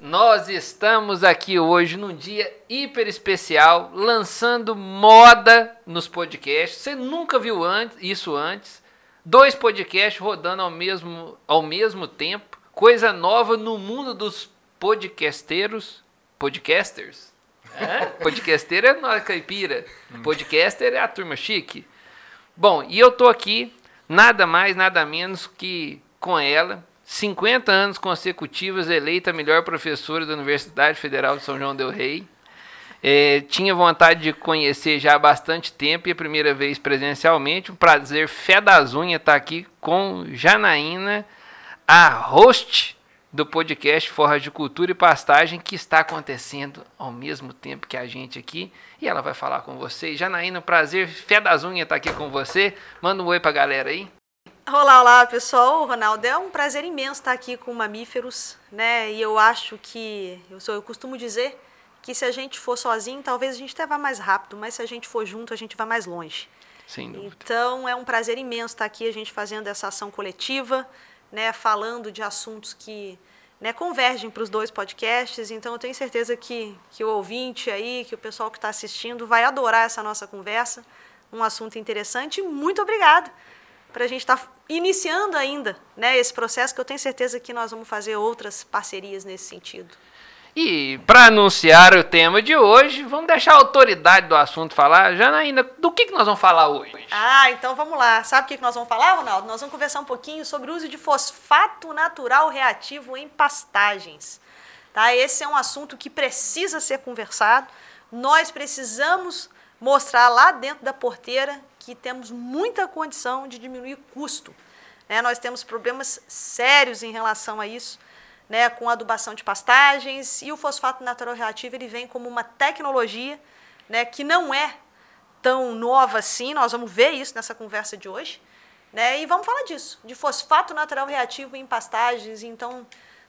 Nós estamos aqui hoje num dia hiper especial, lançando moda nos podcasts. Você nunca viu antes, isso antes. Dois podcasts rodando ao mesmo, ao mesmo tempo. Coisa nova no mundo dos podcasteiros. Podcasters? É? Podcasteiro é nós caipira. Podcaster é a turma chique. Bom, e eu tô aqui, nada mais, nada menos que com ela, 50 anos consecutivos eleita melhor professora da Universidade Federal de São João del Rei. É, tinha vontade de conhecer já há bastante tempo e a primeira vez presencialmente. Um prazer fé das unhas estar aqui com Janaína, a host do podcast Forra de Cultura e Pastagem, que está acontecendo ao mesmo tempo que a gente aqui. E ela vai falar com você. Janaína, prazer, fé das unhas estar aqui com você. Manda um oi para a galera aí. Olá, olá pessoal, Ronaldo, é um prazer imenso estar aqui com Mamíferos, né? E eu acho que, eu, sou, eu costumo dizer que se a gente for sozinho, talvez a gente até vá mais rápido, mas se a gente for junto, a gente vai mais longe. Sem dúvida. Então é um prazer imenso estar aqui, a gente fazendo essa ação coletiva, né? Falando de assuntos que né, convergem para os dois podcasts. Então eu tenho certeza que, que o ouvinte aí, que o pessoal que está assistindo vai adorar essa nossa conversa, um assunto interessante. Muito obrigada para a gente estar tá iniciando ainda né, esse processo, que eu tenho certeza que nós vamos fazer outras parcerias nesse sentido. E para anunciar o tema de hoje, vamos deixar a autoridade do assunto falar. Janaína, do que, que nós vamos falar hoje? Ah, então vamos lá. Sabe o que, que nós vamos falar, Ronaldo? Nós vamos conversar um pouquinho sobre o uso de fosfato natural reativo em pastagens. Tá? Esse é um assunto que precisa ser conversado. Nós precisamos mostrar lá dentro da porteira que temos muita condição de diminuir custo. Né? Nós temos problemas sérios em relação a isso, né? com adubação de pastagens, e o fosfato natural reativo ele vem como uma tecnologia né? que não é tão nova assim, nós vamos ver isso nessa conversa de hoje, né? e vamos falar disso, de fosfato natural reativo em pastagens, então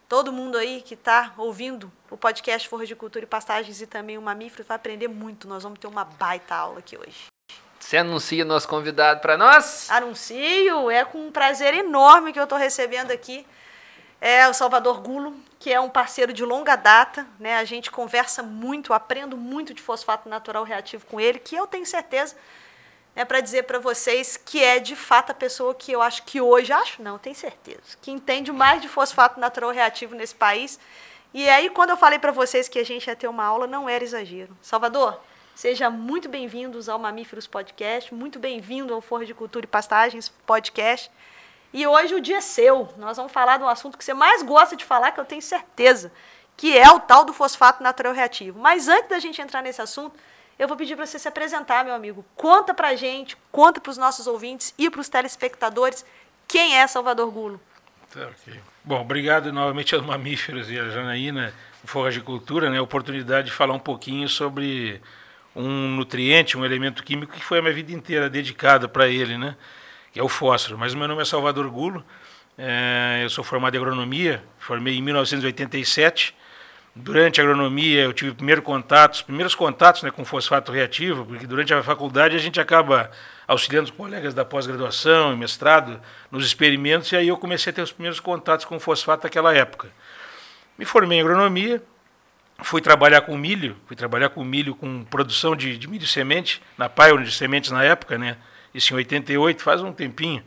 todo mundo aí que está ouvindo o podcast Forra de Cultura e Pastagens e também o Mamífero vai aprender muito. Nós vamos ter uma baita aula aqui hoje. Você anuncia nosso convidado para nós? Anuncio, é com um prazer enorme que eu estou recebendo aqui é o Salvador Gulo, que é um parceiro de longa data, né? A gente conversa muito, aprendo muito de fosfato natural reativo com ele, que eu tenho certeza né, para dizer para vocês que é de fato a pessoa que eu acho que hoje, acho não, tenho certeza, que entende mais de fosfato natural reativo nesse país. E aí, quando eu falei para vocês que a gente ia ter uma aula, não era exagero. Salvador, seja muito bem-vindos ao Mamíferos Podcast, muito bem-vindo ao Forra de Cultura e Pastagens Podcast. E hoje o dia é seu. Nós vamos falar de um assunto que você mais gosta de falar, que eu tenho certeza, que é o tal do fosfato natural reativo. Mas antes da gente entrar nesse assunto, eu vou pedir para você se apresentar, meu amigo. Conta para a gente, conta para os nossos ouvintes e para os telespectadores quem é Salvador Gulo. Tá, okay. Bom, obrigado novamente aos mamíferos e a Janaína, Forra de Cultura, né, a oportunidade de falar um pouquinho sobre um nutriente, um elemento químico que foi a minha vida inteira dedicada para ele, né, que é o fósforo. Mas o meu nome é Salvador Gulo, é, eu sou formado em agronomia, formei em 1987, Durante a agronomia, eu tive primeiro contato, os primeiros contatos né, com fosfato reativo, porque durante a faculdade a gente acaba auxiliando os colegas da pós-graduação e mestrado nos experimentos, e aí eu comecei a ter os primeiros contatos com fosfato naquela época. Me formei em agronomia, fui trabalhar com milho, fui trabalhar com milho, com produção de, de milho semente, na Pioneer de Sementes na época, né? Isso em 88, faz um tempinho.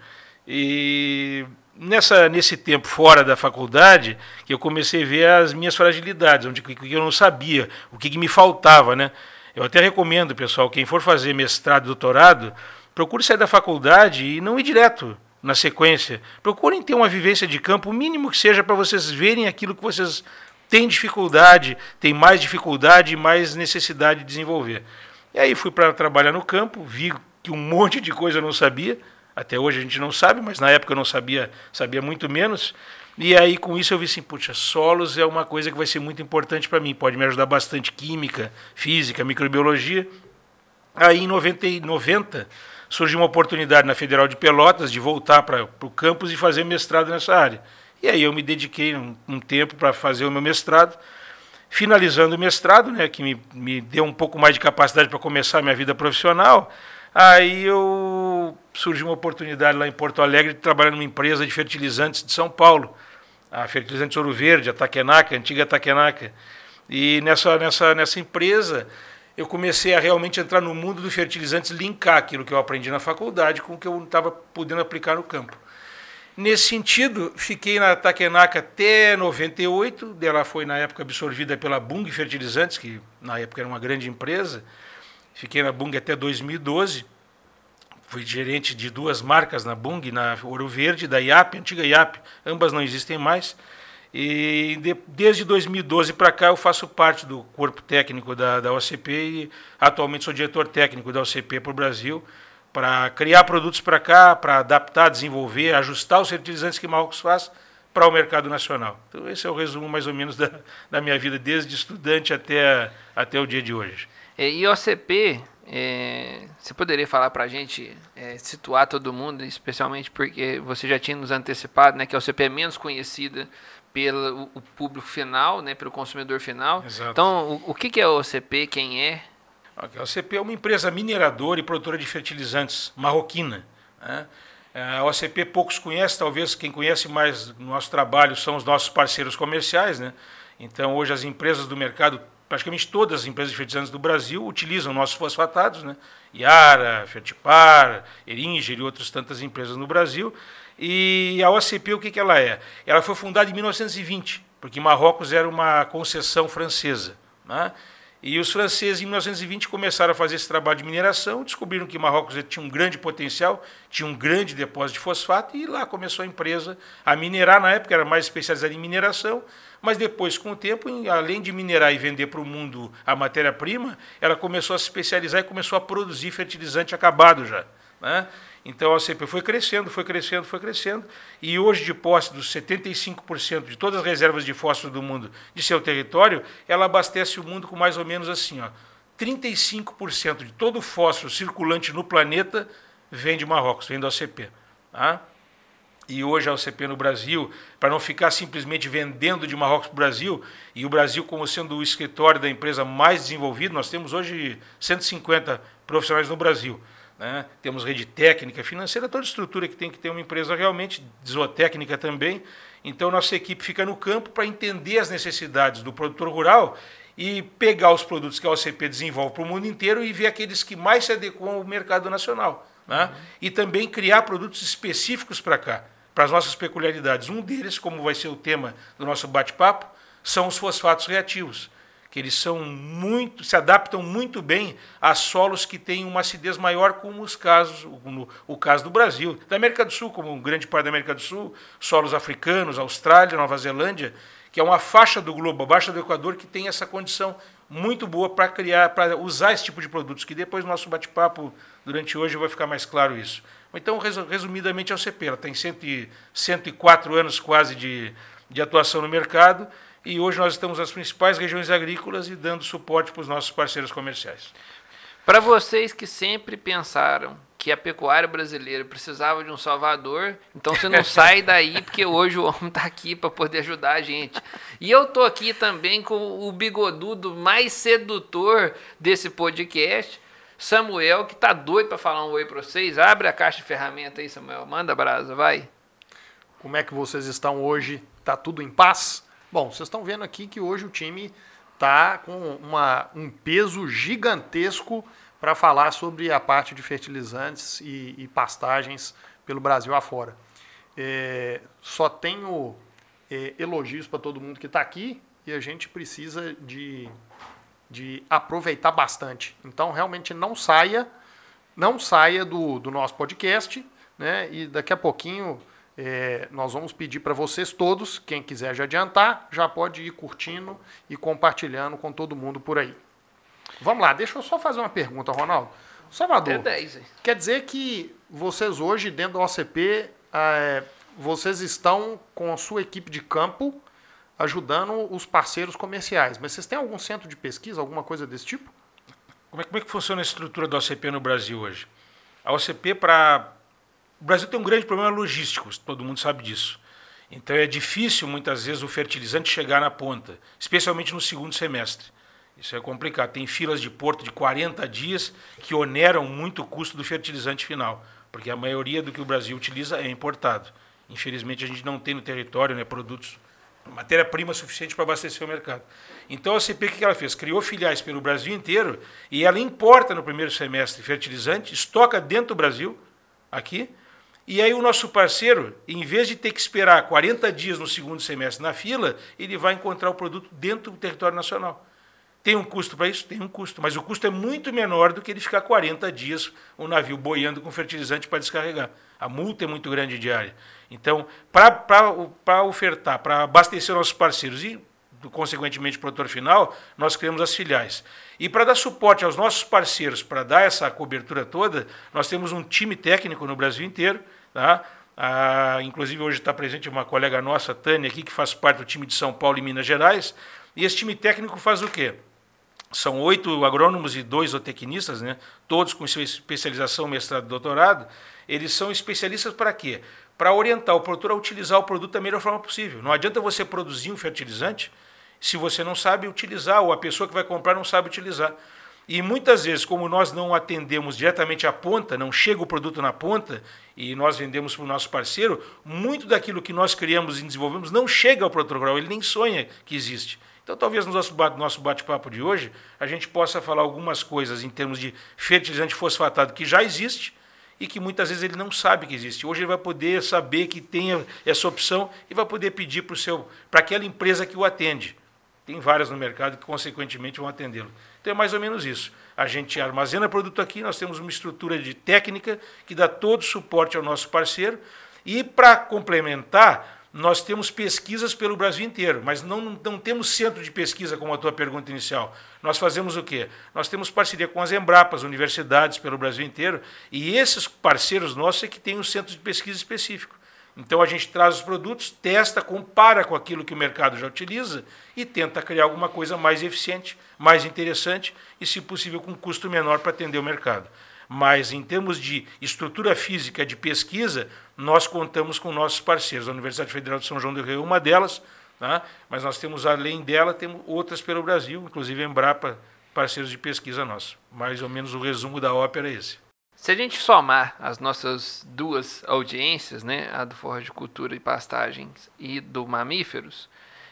E nessa, nesse tempo fora da faculdade que eu comecei a ver as minhas fragilidades, onde que eu não sabia, o que, que me faltava, né? Eu até recomendo, pessoal, quem for fazer mestrado, doutorado, procure sair da faculdade e não ir direto na sequência. Procurem ter uma vivência de campo, o mínimo que seja para vocês verem aquilo que vocês têm dificuldade, têm mais dificuldade e mais necessidade de desenvolver. E aí fui para trabalhar no campo, vi que um monte de coisa eu não sabia, até hoje a gente não sabe, mas na época eu não sabia, sabia muito menos. E aí com isso eu vi assim, puxa, solos é uma coisa que vai ser muito importante para mim, pode me ajudar bastante química, física, microbiologia. Aí em 90, 90 surgiu uma oportunidade na Federal de Pelotas de voltar para o campus e fazer mestrado nessa área. E aí eu me dediquei um, um tempo para fazer o meu mestrado. Finalizando o mestrado, né, que me, me deu um pouco mais de capacidade para começar a minha vida profissional, Aí eu surgiu uma oportunidade lá em Porto Alegre de trabalhar numa empresa de fertilizantes de São Paulo. a Fertilizantes Ouro Verde, a Takenaca, a antiga Takenaca. E nessa, nessa, nessa empresa eu comecei a realmente entrar no mundo dos fertilizantes, linkar aquilo que eu aprendi na faculdade com o que eu estava podendo aplicar no campo. Nesse sentido, fiquei na Takenaca até 98, dela foi na época absorvida pela Bung Fertilizantes, que na época era uma grande empresa. Fiquei na Bung até 2012. Fui gerente de duas marcas na Bung, na Ouro Verde, da IAP, antiga IAP, ambas não existem mais. E de, desde 2012 para cá eu faço parte do corpo técnico da, da OCP e atualmente sou diretor técnico da OCP para o Brasil para criar produtos para cá, para adaptar, desenvolver, ajustar os fertilizantes que Marrocos faz para o mercado nacional. Então, esse é o resumo, mais ou menos, da, da minha vida, desde estudante até, até o dia de hoje. E OCP, é, você poderia falar para a gente, é, situar todo mundo, especialmente porque você já tinha nos antecipado, né, que a OCP é menos conhecida pelo o público final, né, pelo consumidor final. Exato. Então, o, o que é a OCP, quem é? A OCP é uma empresa mineradora e produtora de fertilizantes marroquina. Né? A OCP poucos conhecem, talvez quem conhece mais o nosso trabalho são os nossos parceiros comerciais. Né? Então, hoje, as empresas do mercado, praticamente todas as empresas de fertilizantes do Brasil, utilizam nossos fosfatados, né? Iara, Fertipar, Eringer e outras tantas empresas no Brasil. E a OCP, o que, que ela é? Ela foi fundada em 1920, porque Marrocos era uma concessão francesa. Né? E os franceses, em 1920, começaram a fazer esse trabalho de mineração, descobriram que Marrocos tinha um grande potencial, tinha um grande depósito de fosfato, e lá começou a empresa a minerar. Na época era mais especializada em mineração, mas depois, com o tempo, além de minerar e vender para o mundo a matéria-prima, ela começou a se especializar e começou a produzir fertilizante acabado já. Né? Então a CP foi crescendo, foi crescendo, foi crescendo, e hoje, de posse dos 75% de todas as reservas de fósforo do mundo de seu território, ela abastece o mundo com mais ou menos assim: ó, 35% de todo o fósforo circulante no planeta vem de Marrocos, vem da OCP. Tá? E hoje a OCP no Brasil, para não ficar simplesmente vendendo de Marrocos para o Brasil, e o Brasil como sendo o escritório da empresa mais desenvolvido, nós temos hoje 150 profissionais no Brasil. Né? Temos rede técnica, financeira, toda estrutura que tem que ter uma empresa realmente, zootécnica também. Então, nossa equipe fica no campo para entender as necessidades do produtor rural e pegar os produtos que a OCP desenvolve para o mundo inteiro e ver aqueles que mais se adequam ao mercado nacional. Né? Uhum. E também criar produtos específicos para cá, para as nossas peculiaridades. Um deles, como vai ser o tema do nosso bate-papo, são os fosfatos reativos que eles são muito, se adaptam muito bem a solos que têm uma acidez maior, como os casos, no, o caso do Brasil, da América do Sul, como grande parte da América do Sul, solos africanos, Austrália, Nova Zelândia, que é uma faixa do globo abaixo do Equador que tem essa condição muito boa para criar, para usar esse tipo de produtos, que depois do nosso bate-papo durante hoje vai ficar mais claro isso. Então, resumidamente, a OCP, ela tem 104 anos quase de, de atuação no mercado, e hoje nós estamos nas principais regiões agrícolas e dando suporte para os nossos parceiros comerciais. Para vocês que sempre pensaram que a pecuária brasileira precisava de um salvador, então você não sai daí porque hoje o homem está aqui para poder ajudar a gente. E eu tô aqui também com o bigodudo mais sedutor desse podcast, Samuel, que tá doido para falar um oi para vocês. Abre a caixa de ferramenta aí, Samuel. Manda brasa, vai. Como é que vocês estão hoje? Tá tudo em paz? Bom, vocês estão vendo aqui que hoje o time está com uma, um peso gigantesco para falar sobre a parte de fertilizantes e, e pastagens pelo Brasil afora. É, só tenho é, elogios para todo mundo que está aqui e a gente precisa de, de aproveitar bastante. Então, realmente não saia, não saia do, do nosso podcast, né? E daqui a pouquinho é, nós vamos pedir para vocês todos, quem quiser já adiantar, já pode ir curtindo e compartilhando com todo mundo por aí. Vamos lá, deixa eu só fazer uma pergunta, Ronaldo. Salvador, 10, quer dizer que vocês hoje, dentro da OCP, é, vocês estão com a sua equipe de campo ajudando os parceiros comerciais, mas vocês têm algum centro de pesquisa, alguma coisa desse tipo? Como é, como é que funciona a estrutura da OCP no Brasil hoje? A OCP, para o Brasil tem um grande problema logístico, todo mundo sabe disso. Então é difícil muitas vezes o fertilizante chegar na ponta, especialmente no segundo semestre. Isso é complicado. Tem filas de porto de 40 dias que oneram muito o custo do fertilizante final, porque a maioria do que o Brasil utiliza é importado. Infelizmente, a gente não tem no território né, produtos, matéria-prima suficiente para abastecer o mercado. Então, a CP, o que ela fez? Criou filiais pelo Brasil inteiro e ela importa no primeiro semestre fertilizante, estoca dentro do Brasil, aqui, e aí o nosso parceiro, em vez de ter que esperar 40 dias no segundo semestre na fila, ele vai encontrar o produto dentro do território nacional. Tem um custo para isso? Tem um custo, mas o custo é muito menor do que ele ficar 40 dias o navio boiando com fertilizante para descarregar. A multa é muito grande diária. Então, para ofertar, para abastecer nossos parceiros e, consequentemente, o produtor final, nós criamos as filiais. E para dar suporte aos nossos parceiros, para dar essa cobertura toda, nós temos um time técnico no Brasil inteiro. Tá? Ah, inclusive, hoje está presente uma colega nossa, Tânia, aqui, que faz parte do time de São Paulo e Minas Gerais. E esse time técnico faz o quê? são oito agrônomos e dois zootecnistas, né, todos com especialização, mestrado e doutorado, eles são especialistas para quê? Para orientar o produtor a utilizar o produto da melhor forma possível. Não adianta você produzir um fertilizante se você não sabe utilizar, ou a pessoa que vai comprar não sabe utilizar. E muitas vezes, como nós não atendemos diretamente à ponta, não chega o produto na ponta, e nós vendemos para o nosso parceiro, muito daquilo que nós criamos e desenvolvemos não chega ao produtor rural, ele nem sonha que existe. Então, talvez no nosso bate-papo de hoje, a gente possa falar algumas coisas em termos de fertilizante fosfatado que já existe e que muitas vezes ele não sabe que existe. Hoje ele vai poder saber que tem essa opção e vai poder pedir para aquela empresa que o atende. Tem várias no mercado que, consequentemente, vão atendê-lo. Então, é mais ou menos isso. A gente armazena produto aqui, nós temos uma estrutura de técnica que dá todo o suporte ao nosso parceiro. E, para complementar, nós temos pesquisas pelo Brasil inteiro, mas não, não temos centro de pesquisa, como a tua pergunta inicial. Nós fazemos o quê? Nós temos parceria com as Embrapas, universidades pelo Brasil inteiro, e esses parceiros nossos é que têm um centro de pesquisa específico. Então a gente traz os produtos, testa, compara com aquilo que o mercado já utiliza e tenta criar alguma coisa mais eficiente, mais interessante e, se possível, com custo menor para atender o mercado. Mas em termos de estrutura física de pesquisa, nós contamos com nossos parceiros. A Universidade Federal de São João do Rio é uma delas, tá? mas nós temos, além dela, temos outras pelo Brasil, inclusive a Embrapa, parceiros de pesquisa nossos. Mais ou menos o resumo da ópera é esse. Se a gente somar as nossas duas audiências, né, a do Forra de Cultura e Pastagens e do Mamíferos,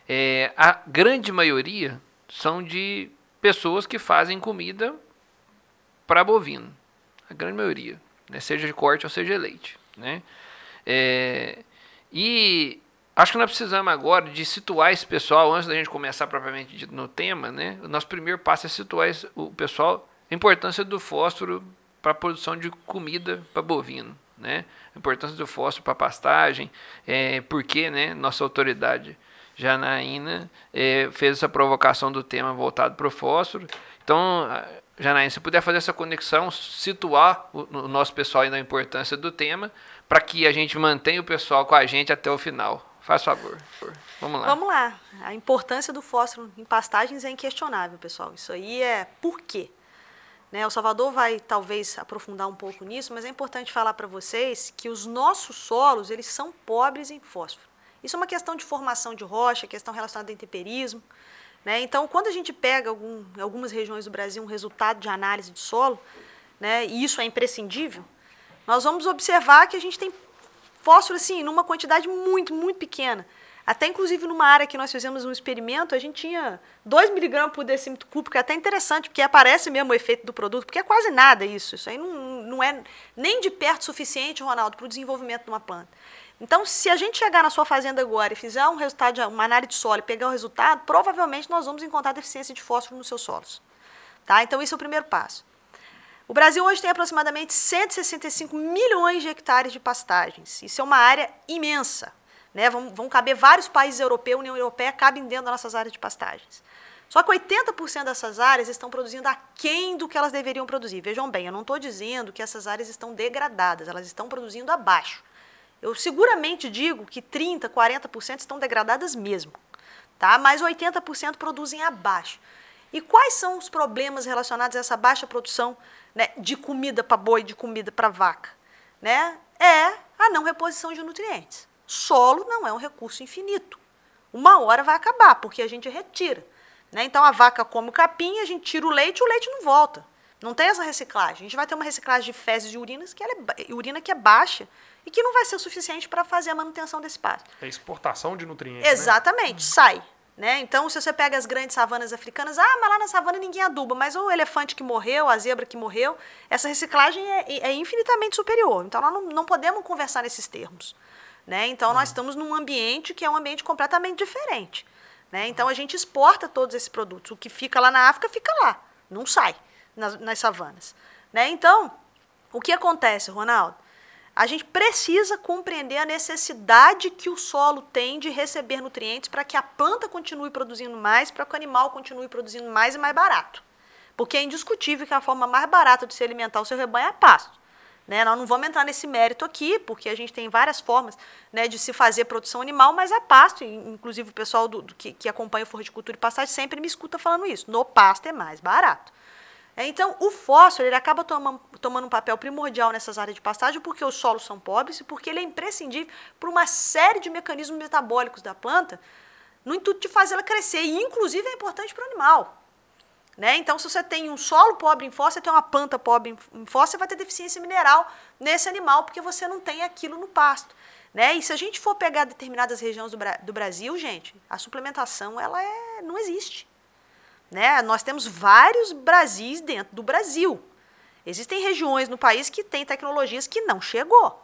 é, a grande maioria são de pessoas que fazem comida para bovino a grande maioria, né? seja de corte ou seja de leite. Né? É, e acho que nós precisamos agora de situar esse pessoal, antes da gente começar propriamente no tema, né? o nosso primeiro passo é situar o pessoal, a importância do fósforo para a produção de comida para bovino. Né? A importância do fósforo para pastagem, é, porque né, nossa autoridade Janaína é, fez essa provocação do tema voltado para o fósforo. Então, Janaína, se puder fazer essa conexão, situar o, o nosso pessoal na importância do tema, para que a gente mantenha o pessoal com a gente até o final. Faz favor. Vamos lá. Vamos lá. A importância do fósforo em pastagens é inquestionável, pessoal. Isso aí é por quê? Né, o Salvador vai talvez aprofundar um pouco nisso, mas é importante falar para vocês que os nossos solos eles são pobres em fósforo. Isso é uma questão de formação de rocha, questão relacionada ao intemperismo. Né? Então, quando a gente pega algum, algumas regiões do Brasil um resultado de análise de solo, né, e isso é imprescindível, nós vamos observar que a gente tem fósforo assim, numa quantidade muito, muito pequena. Até inclusive numa área que nós fizemos um experimento, a gente tinha 2 miligramas por decímetro cúbico, é até interessante, porque aparece mesmo o efeito do produto, porque é quase nada isso. Isso aí não, não é nem de perto suficiente, Ronaldo, para o desenvolvimento de uma planta. Então, se a gente chegar na sua fazenda agora e fizer um resultado, uma análise de solo e pegar o resultado, provavelmente nós vamos encontrar deficiência de fósforo nos seus solos. Tá? Então, esse é o primeiro passo. O Brasil hoje tem aproximadamente 165 milhões de hectares de pastagens. Isso é uma área imensa. Né? Vão, vão caber vários países europeus, União Europeia cabem dentro das nossas áreas de pastagens. Só que 80% dessas áreas estão produzindo aquém do que elas deveriam produzir. Vejam bem, eu não estou dizendo que essas áreas estão degradadas, elas estão produzindo abaixo. Eu seguramente digo que 30%, 40% estão degradadas mesmo, tá? mas 80% produzem abaixo. E quais são os problemas relacionados a essa baixa produção né, de comida para boi, de comida para vaca? Né? É a não reposição de nutrientes. Solo não é um recurso infinito. Uma hora vai acabar, porque a gente retira. Né? Então a vaca come o capim, a gente tira o leite, o leite não volta. Não tem essa reciclagem. A gente vai ter uma reciclagem de fezes e urinas que é, urina que é baixa e que não vai ser o suficiente para fazer a manutenção desse pasto. É exportação de nutrientes. Né? Exatamente, né? sai. Né? Então, se você pega as grandes savanas africanas, ah, mas lá na savana ninguém aduba, mas o elefante que morreu, a zebra que morreu, essa reciclagem é, é infinitamente superior. Então, nós não, não podemos conversar nesses termos. Né? Então, uhum. nós estamos num ambiente que é um ambiente completamente diferente. Né? Então, a gente exporta todos esses produtos. O que fica lá na África, fica lá, não sai nas, nas savanas. Né? Então, o que acontece, Ronaldo? A gente precisa compreender a necessidade que o solo tem de receber nutrientes para que a planta continue produzindo mais, para que o animal continue produzindo mais e mais barato. Porque é indiscutível que a forma mais barata de se alimentar o seu rebanho é pasto. Né? Nós não vamos entrar nesse mérito aqui, porque a gente tem várias formas né, de se fazer produção animal, mas é pasto. Inclusive, o pessoal do, do que, que acompanha o Horticultura e Pastagem sempre me escuta falando isso. No pasto é mais barato. É, então, o fósforo ele acaba tomando, tomando um papel primordial nessas áreas de pastagem porque os solos são pobres e porque ele é imprescindível para uma série de mecanismos metabólicos da planta no intuito de fazê-la crescer. E, inclusive, é importante para o animal. Né? Então, se você tem um solo pobre em fósforo, você tem uma planta pobre em fósforo, você vai ter deficiência mineral nesse animal porque você não tem aquilo no pasto. Né? E se a gente for pegar determinadas regiões do, do Brasil, gente, a suplementação ela é, não existe. Né? Nós temos vários Brasis dentro do Brasil. Existem regiões no país que têm tecnologias que não chegou.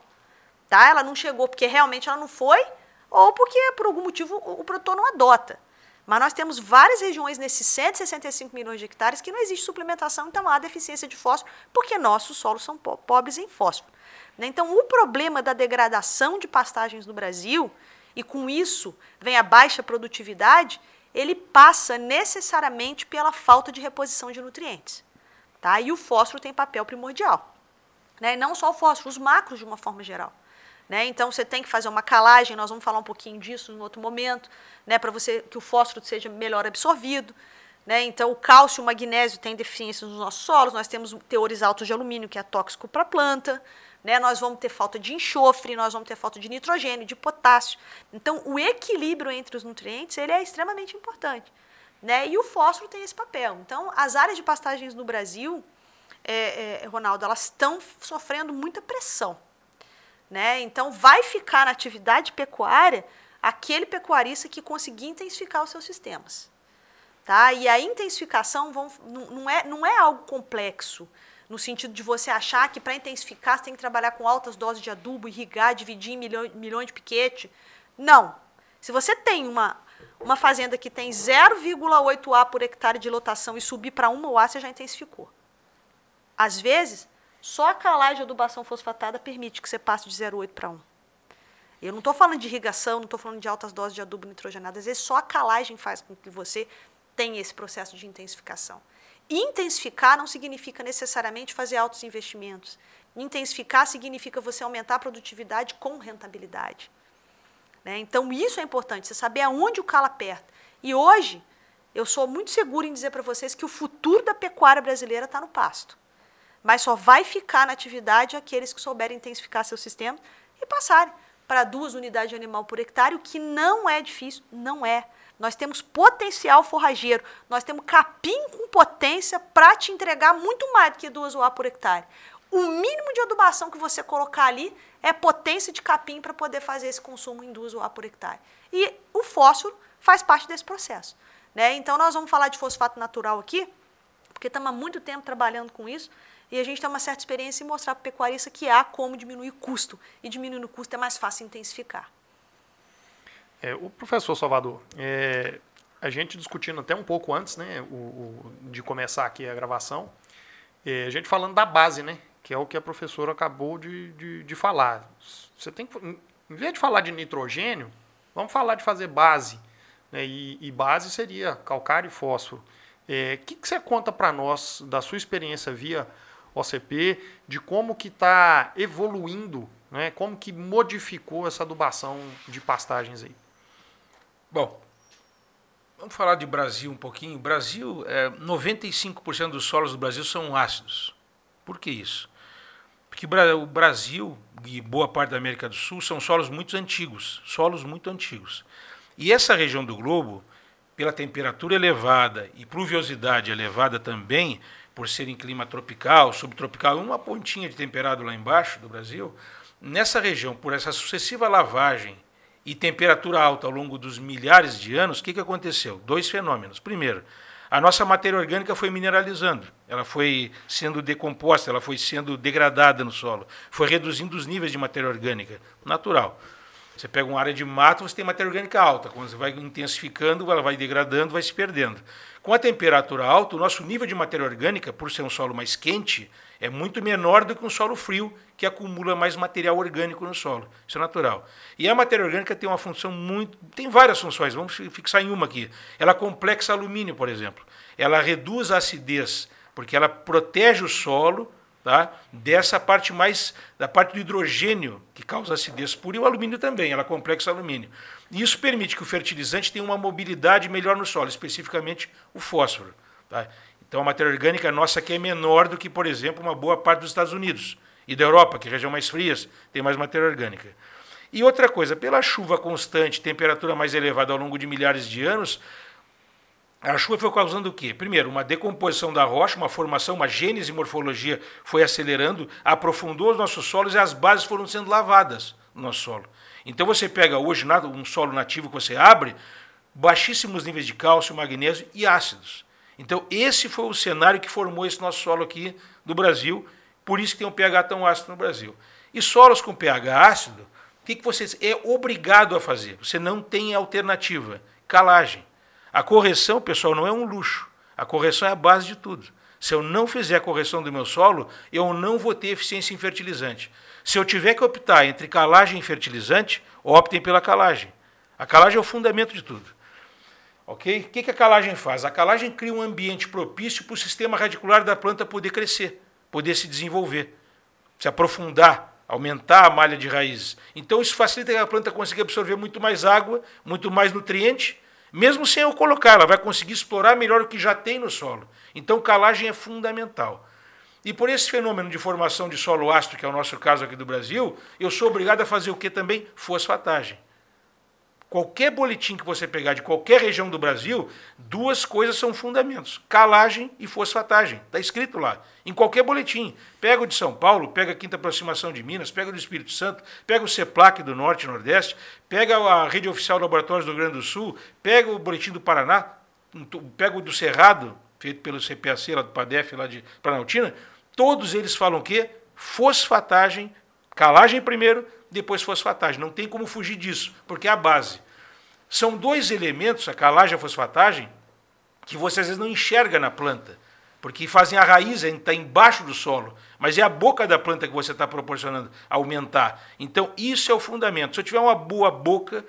Tá? Ela não chegou porque realmente ela não foi, ou porque por algum motivo o produtor não adota. Mas nós temos várias regiões nesses 165 milhões de hectares que não existe suplementação, então há deficiência de fósforo, porque nossos solos são pobres em fósforo. Né? Então, o problema da degradação de pastagens no Brasil, e com isso vem a baixa produtividade, ele passa necessariamente pela falta de reposição de nutrientes. Tá? E o fósforo tem papel primordial. Né? E não só o fósforo, os macros de uma forma geral. Né? Então você tem que fazer uma calagem, nós vamos falar um pouquinho disso em outro momento, né? para você que o fósforo seja melhor absorvido. Né? Então o cálcio e o magnésio têm deficiência nos nossos solos, nós temos teores altos de alumínio, que é tóxico para a planta né? Nós vamos ter falta de enxofre, nós vamos ter falta de nitrogênio, de potássio. Então, o equilíbrio entre os nutrientes ele é extremamente importante. Né? E o fósforo tem esse papel. Então, as áreas de pastagens no Brasil, é, é, Ronaldo, elas estão sofrendo muita pressão. Né? Então, vai ficar na atividade pecuária aquele pecuarista que conseguir intensificar os seus sistemas. Tá? E a intensificação vão, não, é, não é algo complexo no sentido de você achar que para intensificar você tem que trabalhar com altas doses de adubo, irrigar, dividir em milhões, milhões de piquete. Não. Se você tem uma, uma fazenda que tem 0,8 A por hectare de lotação e subir para 1 A, você já intensificou. Às vezes, só a calagem de adubação fosfatada permite que você passe de 0,8 para 1. Eu não estou falando de irrigação, não estou falando de altas doses de adubo nitrogenado. Às vezes, só a calagem faz com que você tenha esse processo de intensificação. Intensificar não significa necessariamente fazer altos investimentos. Intensificar significa você aumentar a produtividade com rentabilidade. Né? Então, isso é importante, você saber aonde o calo aperta. E hoje, eu sou muito seguro em dizer para vocês que o futuro da pecuária brasileira está no pasto. Mas só vai ficar na atividade aqueles que souberem intensificar seu sistema e passarem para duas unidades de animal por hectare, o que não é difícil, não é. Nós temos potencial forrageiro, nós temos capim com potência para te entregar muito mais do que duas UA por hectare. O mínimo de adubação que você colocar ali é potência de capim para poder fazer esse consumo em duas UA por hectare. E o fósforo faz parte desse processo. Né? Então, nós vamos falar de fosfato natural aqui, porque estamos há muito tempo trabalhando com isso e a gente tem uma certa experiência em mostrar para o pecuarista que há como diminuir custo. E diminuindo o custo é mais fácil intensificar. É, o professor Salvador, é, a gente discutindo até um pouco antes né, o, o de começar aqui a gravação, é, a gente falando da base, né, que é o que a professora acabou de, de, de falar. Você tem que, em vez de falar de nitrogênio, vamos falar de fazer base. Né, e, e base seria calcário e fósforo. O é, que, que você conta para nós da sua experiência via OCP, de como que está evoluindo, né, como que modificou essa adubação de pastagens aí? Bom, vamos falar de Brasil um pouquinho. Brasil, é, 95% dos solos do Brasil são ácidos. Por que isso? Porque o Brasil e boa parte da América do Sul são solos muito antigos, solos muito antigos. E essa região do globo, pela temperatura elevada e pluviosidade elevada também, por ser em clima tropical, subtropical, uma pontinha de temperado lá embaixo do Brasil, nessa região, por essa sucessiva lavagem e temperatura alta ao longo dos milhares de anos, o que, que aconteceu? Dois fenômenos. Primeiro, a nossa matéria orgânica foi mineralizando, ela foi sendo decomposta, ela foi sendo degradada no solo, foi reduzindo os níveis de matéria orgânica, natural. Você pega uma área de mato, você tem matéria orgânica alta. Quando você vai intensificando, ela vai degradando, vai se perdendo. Com a temperatura alta, o nosso nível de matéria orgânica, por ser um solo mais quente, é muito menor do que um solo frio, que acumula mais material orgânico no solo. Isso é natural. E a matéria orgânica tem uma função muito. tem várias funções, vamos fixar em uma aqui. Ela complexa alumínio, por exemplo. Ela reduz a acidez, porque ela protege o solo tá? dessa parte mais da parte do hidrogênio que causa acidez pura e o alumínio também, ela complexa alumínio. E isso permite que o fertilizante tenha uma mobilidade melhor no solo, especificamente o fósforo. Tá? Então a matéria orgânica nossa aqui é menor do que, por exemplo, uma boa parte dos Estados Unidos e da Europa, que é região mais frias, tem mais matéria orgânica. E outra coisa, pela chuva constante, temperatura mais elevada ao longo de milhares de anos, a chuva foi causando o quê? Primeiro, uma decomposição da rocha, uma formação, uma gênese morfologia foi acelerando, aprofundou os nossos solos e as bases foram sendo lavadas no nosso solo. Então você pega hoje um solo nativo que você abre, baixíssimos níveis de cálcio, magnésio e ácidos. Então, esse foi o cenário que formou esse nosso solo aqui do Brasil, por isso que tem um pH tão ácido no Brasil. E solos com pH ácido, o que, que você é obrigado a fazer? Você não tem alternativa. Calagem. A correção, pessoal, não é um luxo. A correção é a base de tudo. Se eu não fizer a correção do meu solo, eu não vou ter eficiência em fertilizante. Se eu tiver que optar entre calagem e fertilizante, optem pela calagem. A calagem é o fundamento de tudo. Ok? O que a calagem faz? A calagem cria um ambiente propício para o sistema radicular da planta poder crescer, poder se desenvolver, se aprofundar, aumentar a malha de raízes. Então isso facilita que a planta consiga absorver muito mais água, muito mais nutriente, mesmo sem eu colocar, ela vai conseguir explorar melhor o que já tem no solo. Então calagem é fundamental. E por esse fenômeno de formação de solo ácido, que é o nosso caso aqui do Brasil, eu sou obrigado a fazer o que também? Fosfatagem. Qualquer boletim que você pegar de qualquer região do Brasil, duas coisas são fundamentos: calagem e fosfatagem. Está escrito lá. Em qualquer boletim. Pega o de São Paulo, pega a quinta aproximação de Minas, pega o do Espírito Santo, pega o CEPLAC do Norte e Nordeste, pega a rede oficial de laboratórios do Rio Grande do Sul, pega o boletim do Paraná, pega o do Cerrado, feito pelo CPAC lá do PADEF, lá de Planaltina. Todos eles falam o quê? Fosfatagem, calagem primeiro, depois fosfatagem. Não tem como fugir disso, porque é a base. São dois elementos, a calagem e a fosfatagem, que você às vezes não enxerga na planta, porque fazem a raiz, está embaixo do solo, mas é a boca da planta que você está proporcionando aumentar. Então, isso é o fundamento. Se eu tiver uma boa boca,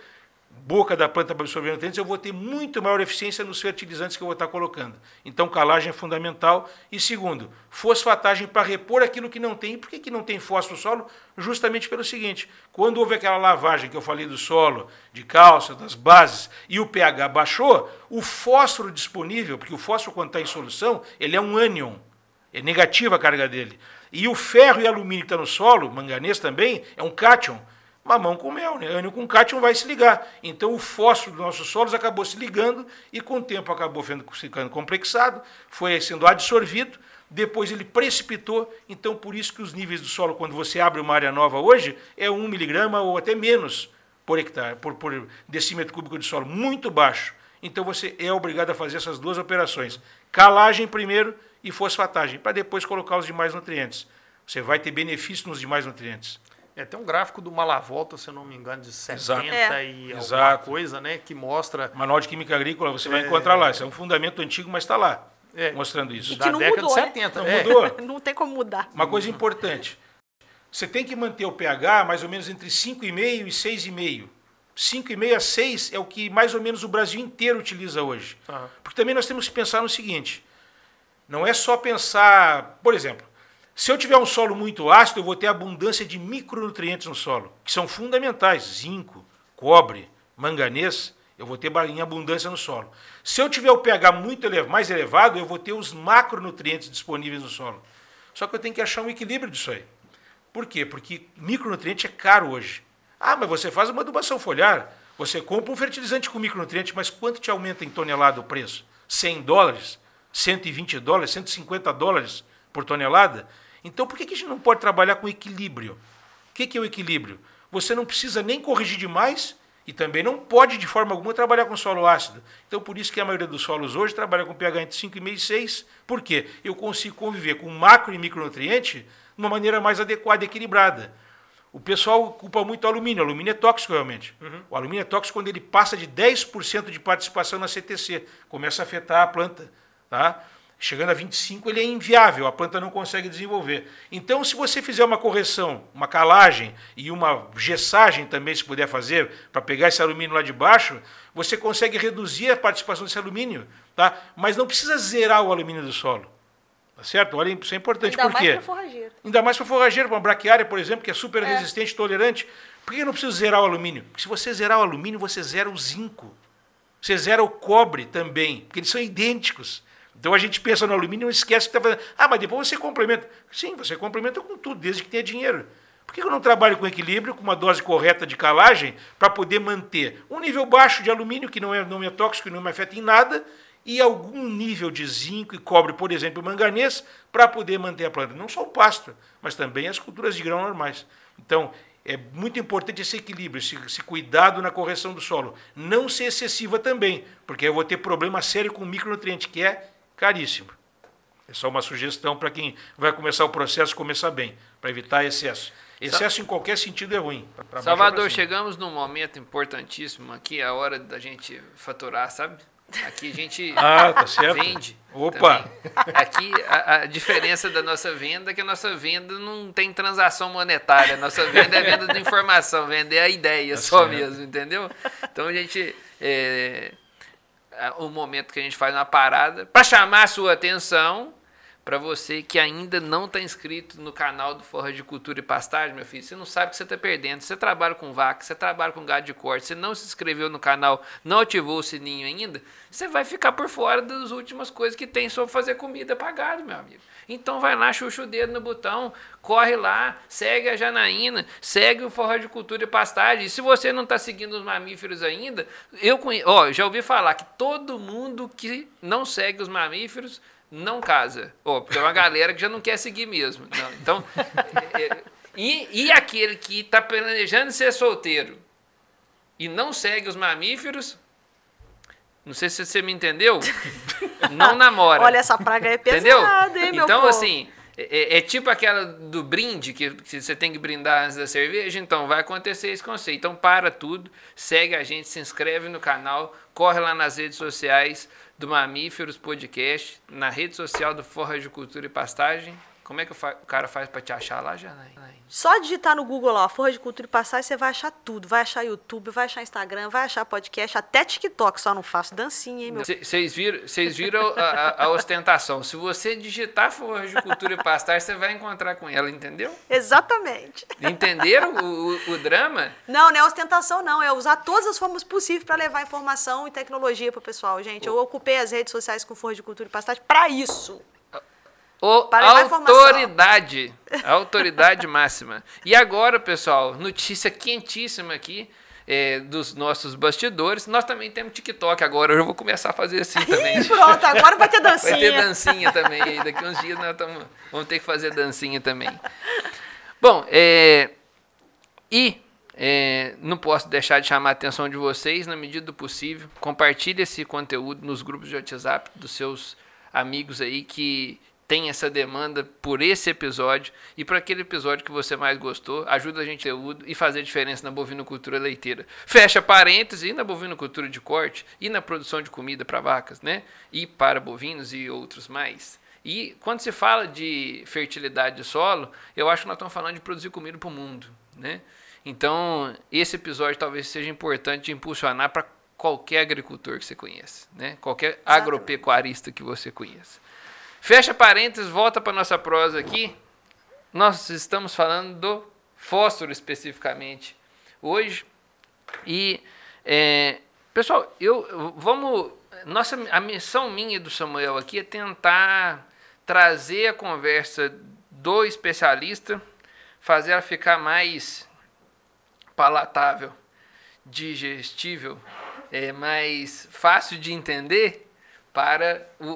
boca da planta para absorver nutrientes, eu vou ter muito maior eficiência nos fertilizantes que eu vou estar colocando. Então, calagem é fundamental. E segundo, fosfatagem para repor aquilo que não tem. E por que, que não tem fósforo no solo? Justamente pelo seguinte: quando houve aquela lavagem que eu falei do solo, de cálcio, das bases, e o pH baixou, o fósforo disponível, porque o fósforo, quando está em solução, ele é um ânion, é negativa a carga dele. E o ferro e alumínio que está no solo, manganês também, é um cátion mamão com mel, né? Ânion com cátion vai se ligar. Então o fósforo dos nossos solos acabou se ligando e com o tempo acabou ficando complexado, foi sendo absorvido, depois ele precipitou, então por isso que os níveis do solo, quando você abre uma área nova hoje, é 1 miligrama ou até menos por hectare, por, por decímetro cúbico de solo, muito baixo. Então você é obrigado a fazer essas duas operações, calagem primeiro e fosfatagem, para depois colocar os demais nutrientes. Você vai ter benefício nos demais nutrientes. É, tem um gráfico do Malavolta, se eu não me engano, de 70 Exato. É. e Exato. alguma coisa, né? Que mostra. Manual de Química Agrícola, você é... vai encontrar lá. Isso é um fundamento antigo, mas está lá. É. Mostrando isso. Da década mudou, de 70. Né? Não mudou. não tem como mudar. Uma coisa importante. Você tem que manter o pH mais ou menos entre 5,5 e 6,5. 5,5 a 6 é o que mais ou menos o Brasil inteiro utiliza hoje. Uhum. Porque também nós temos que pensar no seguinte: não é só pensar, por exemplo, se eu tiver um solo muito ácido, eu vou ter abundância de micronutrientes no solo, que são fundamentais: zinco, cobre, manganês, eu vou ter em abundância no solo. Se eu tiver o pH muito elevado, mais elevado, eu vou ter os macronutrientes disponíveis no solo. Só que eu tenho que achar um equilíbrio disso aí. Por quê? Porque micronutriente é caro hoje. Ah, mas você faz uma adubação foliar, você compra um fertilizante com micronutriente, mas quanto te aumenta em tonelada o preço? 100 dólares? 120 dólares, 150 dólares por tonelada. Então, por que, a gente não pode trabalhar com equilíbrio? O que, que é o equilíbrio? Você não precisa nem corrigir demais e também não pode, de forma alguma, trabalhar com solo ácido. Então, por isso que a maioria dos solos hoje trabalha com pH entre 5,5 e 6. Por quê? Eu consigo conviver com macro e micronutriente de uma maneira mais adequada e equilibrada. O pessoal culpa muito o alumínio. O alumínio é tóxico realmente. Uhum. O alumínio é tóxico quando ele passa de 10% de participação na CTC. Começa a afetar a planta. Tá? Chegando a 25, ele é inviável, a planta não consegue desenvolver. Então, se você fizer uma correção, uma calagem e uma gessagem também, se puder fazer, para pegar esse alumínio lá de baixo, você consegue reduzir a participação desse alumínio, tá? mas não precisa zerar o alumínio do solo. Tá certo? Olha, isso é importante. Ainda Por quê? mais para forrageiro. Ainda mais para forrageiro, para uma braquiária, por exemplo, que é super é. resistente, tolerante. Por que eu não preciso zerar o alumínio? Porque se você zerar o alumínio, você zera o zinco. Você zera o cobre também, porque eles são idênticos. Então a gente pensa no alumínio e esquece que está fazendo. Ah, mas depois você complementa. Sim, você complementa com tudo, desde que tenha dinheiro. Por que eu não trabalho com equilíbrio, com uma dose correta de calagem, para poder manter um nível baixo de alumínio, que não é, não é tóxico, não me afeta em nada, e algum nível de zinco e cobre, por exemplo, manganês, para poder manter a planta. Não só o pasto, mas também as culturas de grão normais. Então, é muito importante esse equilíbrio, esse, esse, cuidado na correção do solo. Não ser excessiva também, porque eu vou ter problema sério com o micronutriente, que é caríssimo. É só uma sugestão para quem vai começar o processo começar bem, para evitar excesso. Excesso em qualquer sentido é ruim. Salvador, chegamos num momento importantíssimo aqui, a hora da gente faturar, sabe? Aqui a gente ah, tá vende. Opa! Também. Aqui a, a, diferença da nossa venda é que a nossa venda não tem transação monetária. A nossa venda é venda de informação, vender a ideia tá só certo. mesmo, entendeu? Então a gente. É, o momento que a gente faz uma parada para chamar a sua atenção para você que ainda não está inscrito no canal do Forra de Cultura e Pastagem, meu filho, você não sabe o que você está perdendo. Você trabalha com vaca, você trabalha com gado de corte, você não se inscreveu no canal, não ativou o sininho ainda, você vai ficar por fora das últimas coisas que tem sobre fazer comida para gado, meu amigo. Então vai lá, chucha o dedo no botão, corre lá, segue a Janaína, segue o Forra de Cultura e Pastagem. E se você não está seguindo os mamíferos ainda, eu ó, já ouvi falar que todo mundo que não segue os mamíferos não casa. Oh, porque é uma galera que já não quer seguir mesmo. Não, então, é, é, e, e aquele que está planejando ser solteiro e não segue os mamíferos, não sei se você me entendeu, não namora. Olha, essa praga é pesada, entendeu? hein, meu Então, povo? assim, é, é, tipo aquela do brinde que, que, você tem que brindar antes da cerveja, então vai acontecer com você. Então para tudo, segue a gente, se inscreve no canal, corre lá nas redes sociais, do Mamíferos Podcast, na rede social do Forra de Cultura e Pastagem. Como é que o, cara faz para te achar lá, Janaína? Só digitar no Google lá, Forra de Cultura e Pastagem, você vai achar tudo. Vai achar YouTube, vai achar Instagram, vai achar podcast, até TikTok. Só não faço dancinha, hein, meu? Vocês viram, cês viram a, a, a, ostentação. Se você digitar Forra de Cultura e Pastagem, você vai encontrar com ela, entendeu? Exatamente. Entenderam o, o, o drama? Não, não é ostentação, não. É usar todas as formas possíveis para levar informação e tecnologia para o pessoal, gente. Eu ocupei as redes sociais com Forra de Cultura e Pastagem para isso. O autoridade. Autoridade máxima. E agora, pessoal, notícia quentíssima aqui. É, dos nossos bastidores. Nós também temos TikTok agora. Eu vou começar a fazer assim também. Pronto, agora vai ter dancinha. Vai ter dancinha também. Daqui uns dias nós tamo, vamos ter que fazer dancinha também. Bom, é, e é, não posso deixar de chamar a atenção de vocês, na medida do possível. Compartilhe esse conteúdo nos grupos de WhatsApp dos seus amigos aí que tem essa demanda por esse episódio e por aquele episódio que você mais gostou, ajuda a gente a conteúdo e fazer diferença na bovinocultura leiteira. Fecha parênteses e na bovinocultura de corte e na produção de comida para vacas, né? E para bovinos e outros mais. E quando se fala de fertilidade de solo, eu acho que nós estamos falando de produzir comida para o mundo, né? Então, esse episódio talvez seja importante de impulsionar para qualquer agricultor que você conheça, né? Qualquer Exatamente. agropecuarista que você conheça. Fecha parênteses, volta para nossa prosa aqui. Nós estamos falando do fósforo especificamente hoje. E, é, pessoal, eu vamos. Nossa, a missão minha do Samuel aqui é tentar trazer a conversa do especialista, fazer ela ficar mais palatável, digestível, é, mais fácil de entender para o,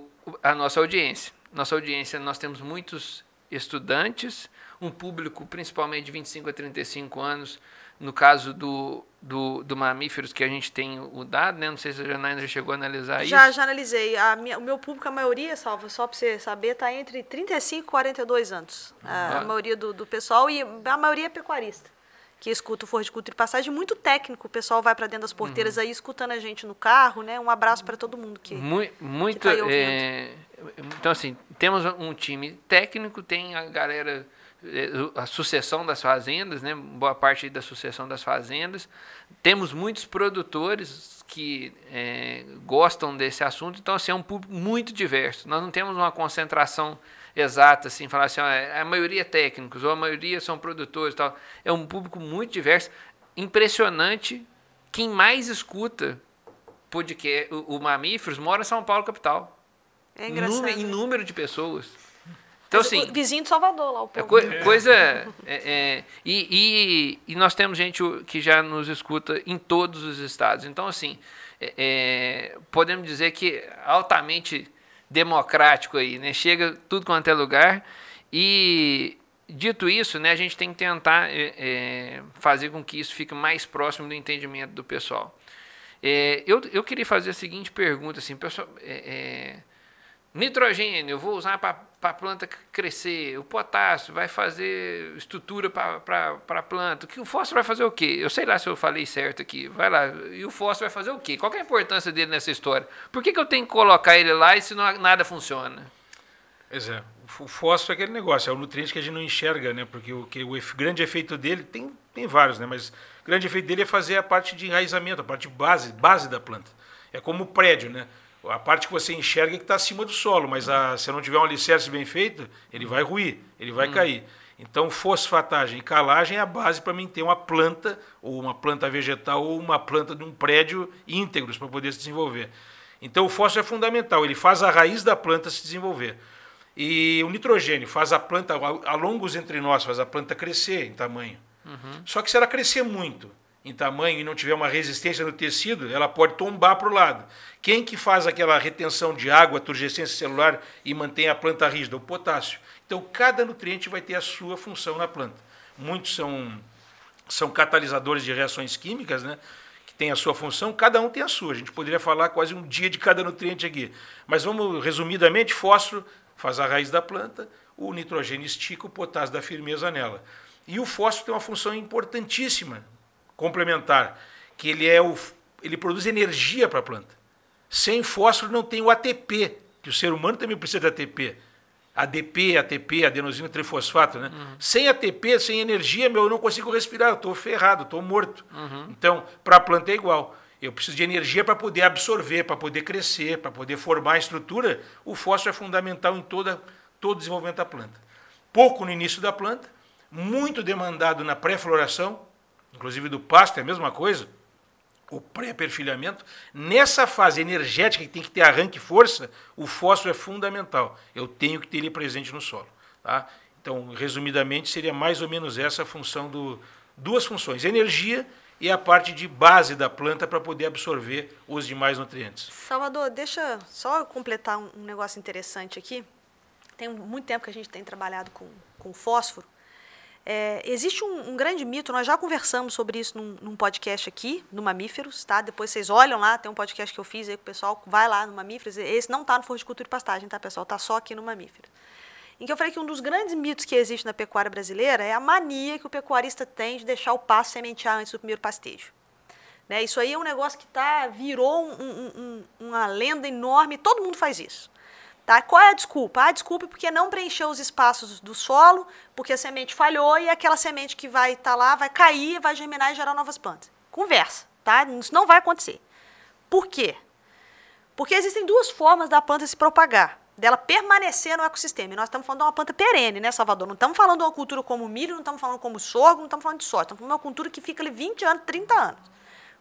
o a nossa audiência. Nossa audiência, nós temos muitos estudantes, um público principalmente de 25 a 35 anos, no caso do, do, do mamíferos que a gente tem o dado, né? Não sei se a Janaína já chegou a analisar já, isso. Já analisei. A minha, o meu público, a maioria, Salva, só para você saber, está entre 35 e 42 anos. A, a maioria do, do pessoal e a maioria é pecuarista que escuta o Forro de Cultura e Passagem, muito técnico. O pessoal vai para dentro das porteiras uhum. aí escutando a gente no carro, né? Um abraço para todo mundo que muito, muito que tá é, então assim temos um time técnico, tem a galera é, a sucessão das fazendas, né? Boa parte da sucessão das fazendas. Temos muitos produtores que é, gostam desse assunto, então assim, é um público muito diverso. Nós não temos uma concentração exata, assim, falar assim, ó, a maioria é técnicos, ou a maioria são produtores tal. É um público muito diverso. Impressionante. Quem mais escuta podcast, o, o Mamíferos mora em São Paulo, capital. É engraçado. Em número de pessoas. Então, assim, o vizinho de Salvador lá, o é povo. É coisa. É, é, e, e, e, nós temos gente que já nos escuta em todos os estados. Então, assim, é, é podemos dizer que altamente democrático aí, né? Chega tudo quanto é lugar. E dito isso, né, a gente tem que tentar é, é, fazer com que isso fique mais próximo do entendimento do pessoal. É, eu, eu queria fazer a seguinte pergunta, assim, pessoal, é, é, nitrogênio, eu vou usar para a planta crescer, o potássio vai fazer estrutura para a planta, o fósforo vai fazer o quê? Eu sei lá se eu falei certo aqui, vai lá, e o fósforo vai fazer o quê? Qual é a importância dele nessa história? Por que, que eu tenho que colocar ele lá e se não, nada funciona? Pois é, o fósforo é aquele negócio, é o nutriente que a gente não enxerga, né? Porque o, que, o grande efeito dele, tem, tem vários, né? Mas o grande efeito dele é fazer a parte de enraizamento, a parte base, base da planta. É como o prédio, né? A parte que você enxerga é que está acima do solo, mas a, se não tiver um alicerce bem feito, ele vai ruir, ele vai hum. cair. Então, fosfatagem e calagem é a base para mim ter uma planta, ou uma planta vegetal, ou uma planta de um prédio íntegros para poder se desenvolver. Então, o fósforo é fundamental, ele faz a raiz da planta se desenvolver. E o nitrogênio faz a planta, a longos entre nós, faz a planta crescer em tamanho. Uhum. Só que se ela crescer muito em tamanho e não tiver uma resistência no tecido, ela pode tombar para o lado. Quem que faz aquela retenção de água, turgescência celular e mantém a planta rígida? O potássio. Então, cada nutriente vai ter a sua função na planta. Muitos são, são catalisadores de reações químicas, né? que tem a sua função, cada um tem a sua. A gente poderia falar quase um dia de cada nutriente aqui. Mas vamos, resumidamente, fósforo faz a raiz da planta, o nitrogênio estica o potássio da firmeza nela. E o fósforo tem uma função importantíssima, complementar, que ele, é o, ele produz energia para a planta. Sem fósforo não tem o ATP, que o ser humano também precisa de ATP. ADP, ATP, adenosina trifosfato, né? Uhum. Sem ATP, sem energia, meu, eu não consigo respirar, eu estou ferrado, estou morto. Uhum. Então, para a planta é igual. Eu preciso de energia para poder absorver, para poder crescer, para poder formar a estrutura. O fósforo é fundamental em toda, todo o desenvolvimento da planta. Pouco no início da planta, muito demandado na pré-floração, inclusive do pasto é a mesma coisa o pré-perfilhamento, nessa fase energética que tem que ter arranque e força, o fósforo é fundamental. Eu tenho que ter ele presente no solo. Tá? Então, resumidamente, seria mais ou menos essa a função do. Duas funções: energia e a parte de base da planta para poder absorver os demais nutrientes. Salvador, deixa só completar um negócio interessante aqui. Tem muito tempo que a gente tem trabalhado com, com fósforo. É, existe um, um, grande mito, nós já conversamos sobre isso num, num, podcast aqui, no Mamíferos, tá? Depois vocês olham lá, tem um podcast que eu fiz aí com o pessoal, vai lá no Mamíferos. Esse não está no Forro de Cultura e Pastagem, tá, pessoal? Está só aqui no Mamíferos. Em que eu falei que um dos grandes mitos que existe na pecuária brasileira é a mania que o pecuarista tem de deixar o pasto sementear antes do primeiro pastejo. Né? Isso aí é um negócio que tá, virou um, um, uma lenda enorme, todo mundo faz isso. Tá? Qual é a desculpa? A desculpa é porque não preencheu os espaços do solo, porque a semente falhou e aquela semente que vai estar tá lá vai cair, vai germinar e gerar novas plantas. Conversa, tá? Isso não vai acontecer. Por quê? Porque existem duas formas da planta se propagar, dela permanecer no ecossistema. E nós estamos falando de uma planta perene, né, Salvador? Não estamos falando de uma cultura como milho, não estamos falando como sorgo, não estamos falando de soja. Estamos falando de uma cultura que fica ali 20 anos, 30 anos.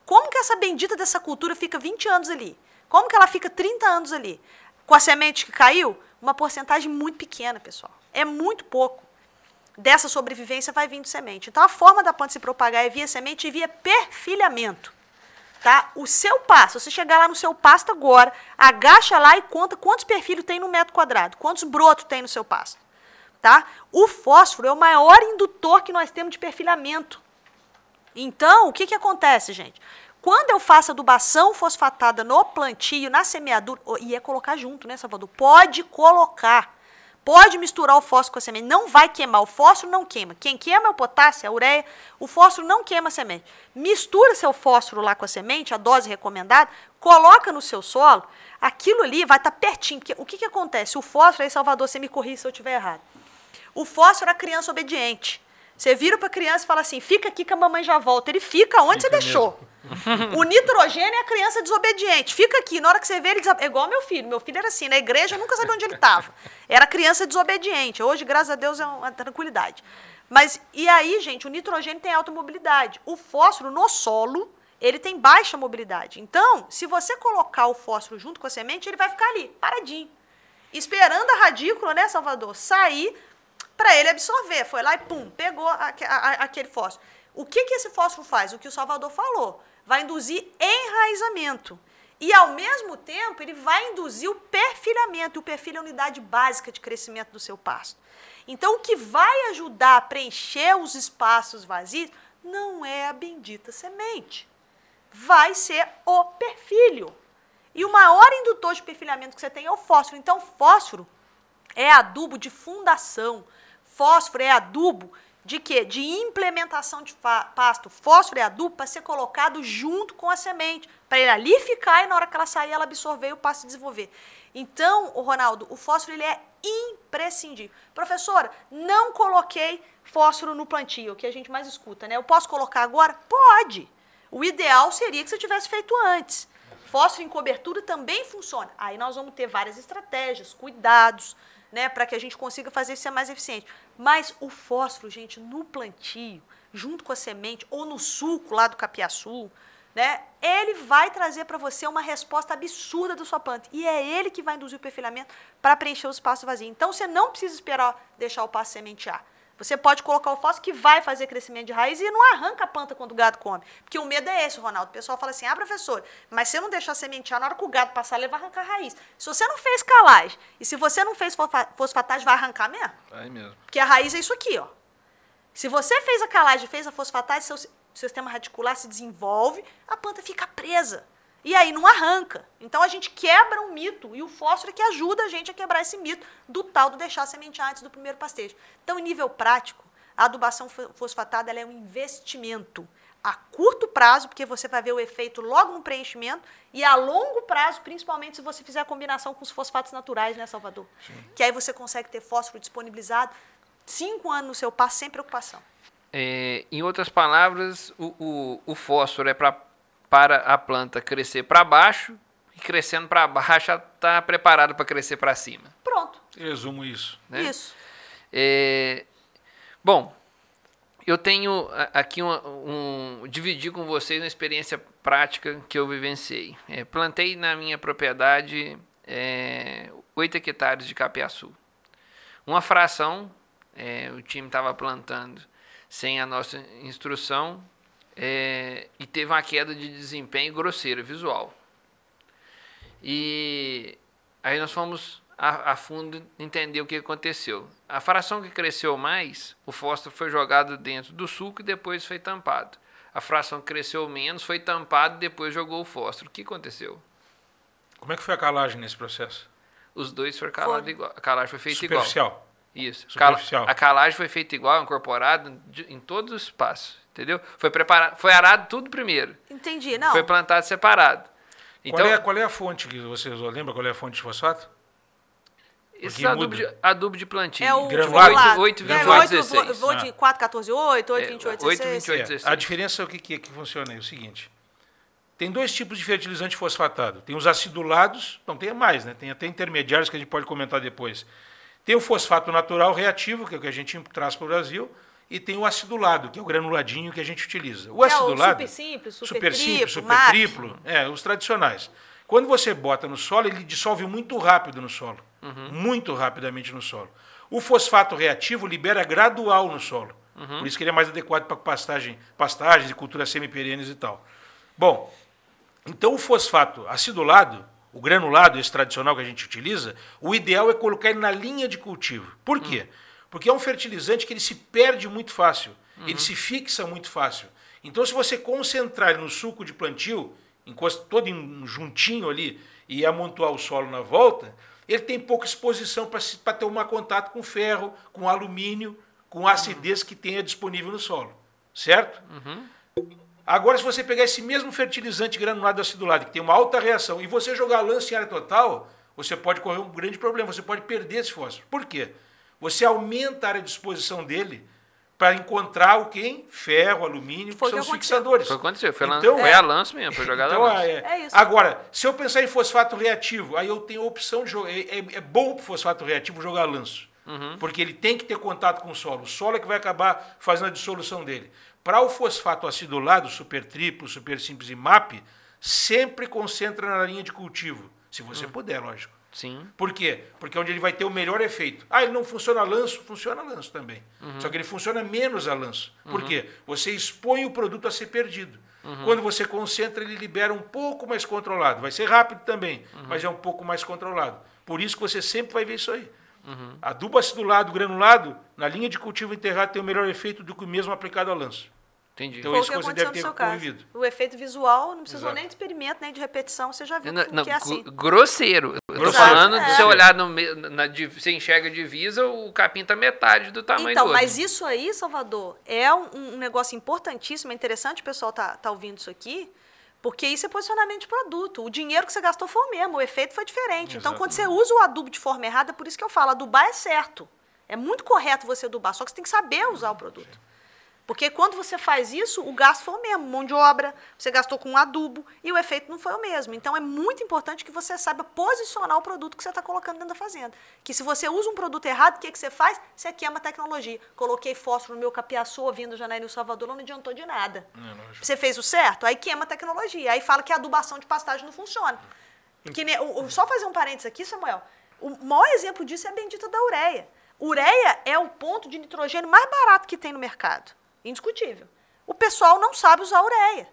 Como que essa bendita dessa cultura fica 20 anos ali? Como que ela fica 30 anos ali? Com a semente que caiu? Uma porcentagem muito pequena, pessoal. É muito pouco. Dessa sobrevivência vai vindo semente. Então, a forma da planta se propagar é via semente e via perfilhamento. tá? O seu pasto, você chegar lá no seu pasto agora, agacha lá e conta quantos perfilhos tem no metro quadrado, quantos brotos tem no seu pasto, tá? O fósforo é o maior indutor que nós temos de perfilhamento. Então, o que, que acontece, gente? Quando eu faço adubação fosfatada no plantio, na semeadura, e é colocar junto, né, Salvador? Pode colocar. Pode misturar o fósforo com a semente. Não vai queimar. O fósforo não queima. Quem queima é o potássio, a ureia. O fósforo não queima a semente. Mistura seu fósforo lá com a semente, a dose recomendada, coloca no seu solo. Aquilo ali vai estar tá pertinho. Porque o que, que acontece? O fósforo, aí, Salvador, você me corrija se eu estiver errado. O fósforo é a criança obediente. Você vira para a criança e fala assim: fica aqui que a mamãe já volta. Ele fica onde fica você deixou. o nitrogênio é a criança desobediente. Fica aqui, na hora que você vê, ele desab... é igual meu filho. Meu filho era assim, na igreja eu nunca sabia onde ele estava. Era criança desobediente. Hoje, graças a Deus, é uma tranquilidade. Mas, e aí, gente, o nitrogênio tem alta mobilidade. O fósforo no solo, ele tem baixa mobilidade. Então, se você colocar o fósforo junto com a semente, ele vai ficar ali, paradinho. Esperando a radícula, né, Salvador, sair para ele absorver. Foi lá e pum, pegou a, a, aquele fósforo. O que, que esse fósforo faz? O que o Salvador falou. Vai induzir enraizamento. E, ao mesmo tempo, ele vai induzir o perfilhamento. O perfil é a unidade básica de crescimento do seu pasto. Então, o que vai ajudar a preencher os espaços vazios não é a bendita semente. Vai ser o perfilho. E o maior indutor de perfilhamento que você tem é o fósforo. Então, fósforo é adubo de fundação. Fósforo é adubo de quê? De implementação de pasto. Fósforo é adubo para ser colocado junto com a semente, para ele ali ficar e na hora que ela sair ela absorver e o pasto desenvolver. Então, o Ronaldo, o fósforo ele é imprescindível. Professora, não coloquei fósforo no plantio, que a gente mais escuta, né? Eu posso colocar agora? Pode. O ideal seria que você tivesse feito antes. Fósforo em cobertura também funciona. Aí nós vamos ter várias estratégias, cuidados, né, para que a gente consiga fazer isso ser mais eficiente. Mas o fósforo, gente, no plantio, junto com a semente, ou no suco lá do capiaçu, né, ele vai trazer para você uma resposta absurda da sua planta. E é ele que vai induzir o perfilhamento para preencher os espaços vazios. Então, você não precisa esperar deixar o pasto sementear. Você pode colocar o fósforo que vai fazer crescimento de raiz e não arranca a planta quando o gado come. Porque o medo é esse, Ronaldo. O pessoal fala assim: ah, professor, mas se eu não deixar sementear, na hora que o gado passar, ele vai arrancar a raiz. Se você não fez calagem e se você não fez fosfatagem, vai arrancar mesmo? Vai mesmo. Porque a raiz é isso aqui, ó. Se você fez a calagem e fez a fosfatagem, seu sistema radicular se desenvolve, a planta fica presa. E aí não arranca. Então a gente quebra um mito e o fósforo é que ajuda a gente a quebrar esse mito do tal do deixar sementear antes do primeiro pastejo. Então, em nível prático, a adubação fosfatada é um investimento a curto prazo, porque você vai ver o efeito logo no preenchimento, e a longo prazo, principalmente se você fizer a combinação com os fosfatos naturais, né, Salvador? Sim. Que aí você consegue ter fósforo disponibilizado cinco anos no seu passo sem preocupação. É, em outras palavras, o, o, o fósforo é pra, para a planta crescer para baixo, e crescendo para baixo, está preparado para crescer para cima. Pronto. Resumo isso. Né? Isso. É, Bom, eu tenho aqui um, um, dividir com vocês uma experiência prática que eu vivenciei. É, plantei na minha propriedade é, 8 hectares de capiaçu. Uma fração, é, o time estava plantando sem a nossa instrução é, e teve uma queda de desempenho grosseira, visual. E aí nós fomos a, a, fundo entender o que aconteceu. A fração que cresceu mais, o fósforo foi jogado dentro do suco e depois foi tampado. A fração que cresceu menos foi tampado e depois jogou o fósforo. O que aconteceu? Como é que foi a calagem nesse processo? Os dois foram calados igual. A calagem foi feita Superficial. igual. Isso. Superficial. A calagem foi feita igual, incorporada em todos os espaços. Entendeu? Foi preparado, foi arado tudo primeiro. Entendi, não. Foi plantado separado. Então, qual, é, qual é a fonte que você usou? Lembra qual é a fonte de fosfato? Esse adubo de, adubo de plantio. É o granulado. 8, 28, 16. Vou de 4, 14, 8, 8, 28, 16. 8, 28, 16. A diferença é o que, que, que funciona aí, o seguinte. Tem dois tipos de fertilizante fosfatado. Tem os acidulados, não tem mais, né? Tem até intermediários que a gente pode comentar depois. Tem o fosfato natural reativo, que é o que a gente traz para o Brasil, e tem o acidulado, que é o granuladinho que a gente utiliza. O acidulado. É o super simples, super, super triplo, simples, super triplo, é, os tradicionais. Quando você bota no solo, ele dissolve muito rápido no solo. Uhum. Muito rapidamente no solo. O fosfato reativo libera gradual no solo. Uhum. Por isso que ele é mais adequado para pastagem, pastagens e culturas semiperenes e tal. Bom, Então o fosfato acidulado, o granulado, esse tradicional que a gente utiliza, o ideal é colocar ele na linha de cultivo. Por quê? Porque é um fertilizante que ele se perde muito fácil, ele se fixa muito fácil. Então se você concentrar ele no suco de plantio, encosta todo em- juntinho ali e amontoar o solo na volta, ele tem pouca exposição para tomar contato com ferro, com alumínio, com acidez que tenha disponível no solo. Certo? Agora, se você pegar esse mesmo fertilizante granulado acidulado, que tem uma alta reação, e você jogar lance em área total, você pode correr um grande problema, você pode perder esse fósforo. Por quê? Você aumenta a área de exposição dele para encontrar o quem? Ferro, alumínio, Foi que o são que os fixadores. Foi o que aconteceu. Foi, lan- Então- foi É. a lança mesmo, foi jogada Então, a lança. é, É isso. Agora, se eu pensar em fosfato reativo, aí eu tenho a opção de jogar. É, é, é bom para fosfato reativo jogar lanço. Uhum. Porque ele tem que ter contato com o solo. O solo é que vai acabar fazendo a dissolução dele. Para o fosfato acidulado, super triplo, super simples e MAP, sempre concentra na linha de cultivo. Se Hum. você puder, lógico. Sim. Por quê? Porque é onde ele vai ter o melhor efeito. Ah, ele não funciona a lanço? Funciona a lanço também. Uhum. Só que ele funciona menos a lanço. Por quê? Você expõe o produto a ser perdido. Uhum. Quando você concentra, ele libera um pouco mais controlado. Vai ser rápido também, Uhum. mas é um pouco mais controlado. Por isso que você sempre vai ver isso aí. Uhum. Adubo acidulado, granulado, na linha de cultivo enterrado tem o melhor efeito do que o mesmo aplicado a lanço. Entendi. Então, Foi o isso que você aconteceu deve no ter seu caso. convivido. O efeito visual não precisou Exato. nem de experimento, nem de repetição, você já viu Não, que, não, que é assim. gr- grosseiro. Eu tô falando de É. você olhar no, me- na, di- você enxerga a divisa, o capim tá metade do tamanho Então, do outro. mas isso aí, Salvador, é um, um negócio importantíssimo, é interessante o pessoal tá, tá ouvindo isso aqui, porque isso é posicionamento de produto. O dinheiro que você gastou foi o mesmo, o efeito foi diferente. Então, quando você usa o adubo de forma errada, é por isso que eu falo, adubar é certo. É muito correto você adubar, só que você tem que saber usar o produto. Porque quando você faz isso, o gasto foi o mesmo, mão de obra, você gastou com um adubo e o efeito não foi o mesmo. Então é muito importante que você saiba posicionar o produto que você está colocando dentro da fazenda. Que se você usa um produto errado, o que, que você faz? Você queima a tecnologia. Coloquei fósforo no meu capiaçu, vindo e Salvador, não adiantou de nada. Você fez o certo? Aí queima a tecnologia. Aí fala que a adubação de pastagem não funciona. Que só fazer um parênteses aqui, Samuel. O maior exemplo disso é a bendita da ureia. Ureia é o ponto de nitrogênio mais barato que tem no mercado. Indiscutível. O pessoal não sabe usar ureia.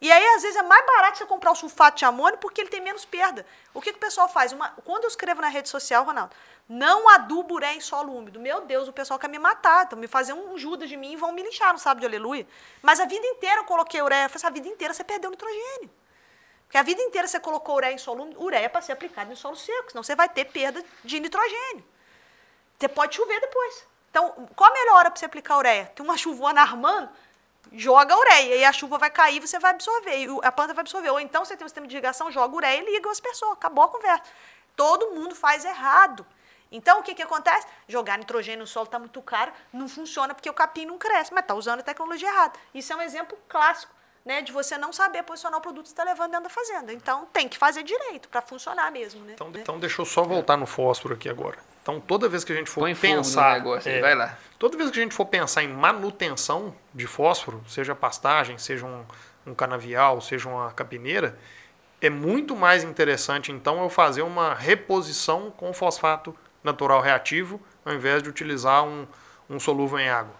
E aí, às vezes, é mais barato você comprar o sulfato de amônio porque ele tem menos perda. O que, que o pessoal faz? Uma- quando eu escrevo na rede social, Ronaldo, não adubo ureia em solo úmido. Meu Deus, o pessoal quer me matar. Estão me fazer um Judas de mim e vão me lixar, não sabe de aleluia. Mas a vida inteira eu coloquei ureia. Falei, assim, a vida inteira você perdeu nitrogênio. Porque a vida inteira você colocou ureia em solo úmido. Ureia é para ser aplicado em solo seco, senão você vai ter perda de nitrogênio. Você pode chover depois. Então, qual a melhor hora para você aplicar ureia? Tem uma chuvona armando, joga a ureia. E a chuva vai cair, você vai absorver. E a planta vai absorver. Ou então você tem um sistema de irrigação, joga ureia e liga as pessoas. Acabou a conversa. Todo mundo faz errado. Então, o que, que acontece? Jogar nitrogênio no solo está muito caro, não funciona porque o capim não cresce, mas está usando a tecnologia errada. Isso é um exemplo clássico né, de você não saber posicionar o produto que está levando dentro da fazenda. Então, tem que fazer direito para funcionar mesmo. Né? Então, então deixa eu só voltar no fósforo aqui agora. Então, toda vez que a gente for Põe fogo no pensar. negócio é, vai lá. Toda vez que a gente for pensar em manutenção de fósforo, seja pastagem, seja um, um canavial, seja uma capineira, é muito mais interessante, então, eu fazer uma reposição com fosfato natural reativo, ao invés de utilizar um, um solúvel em água.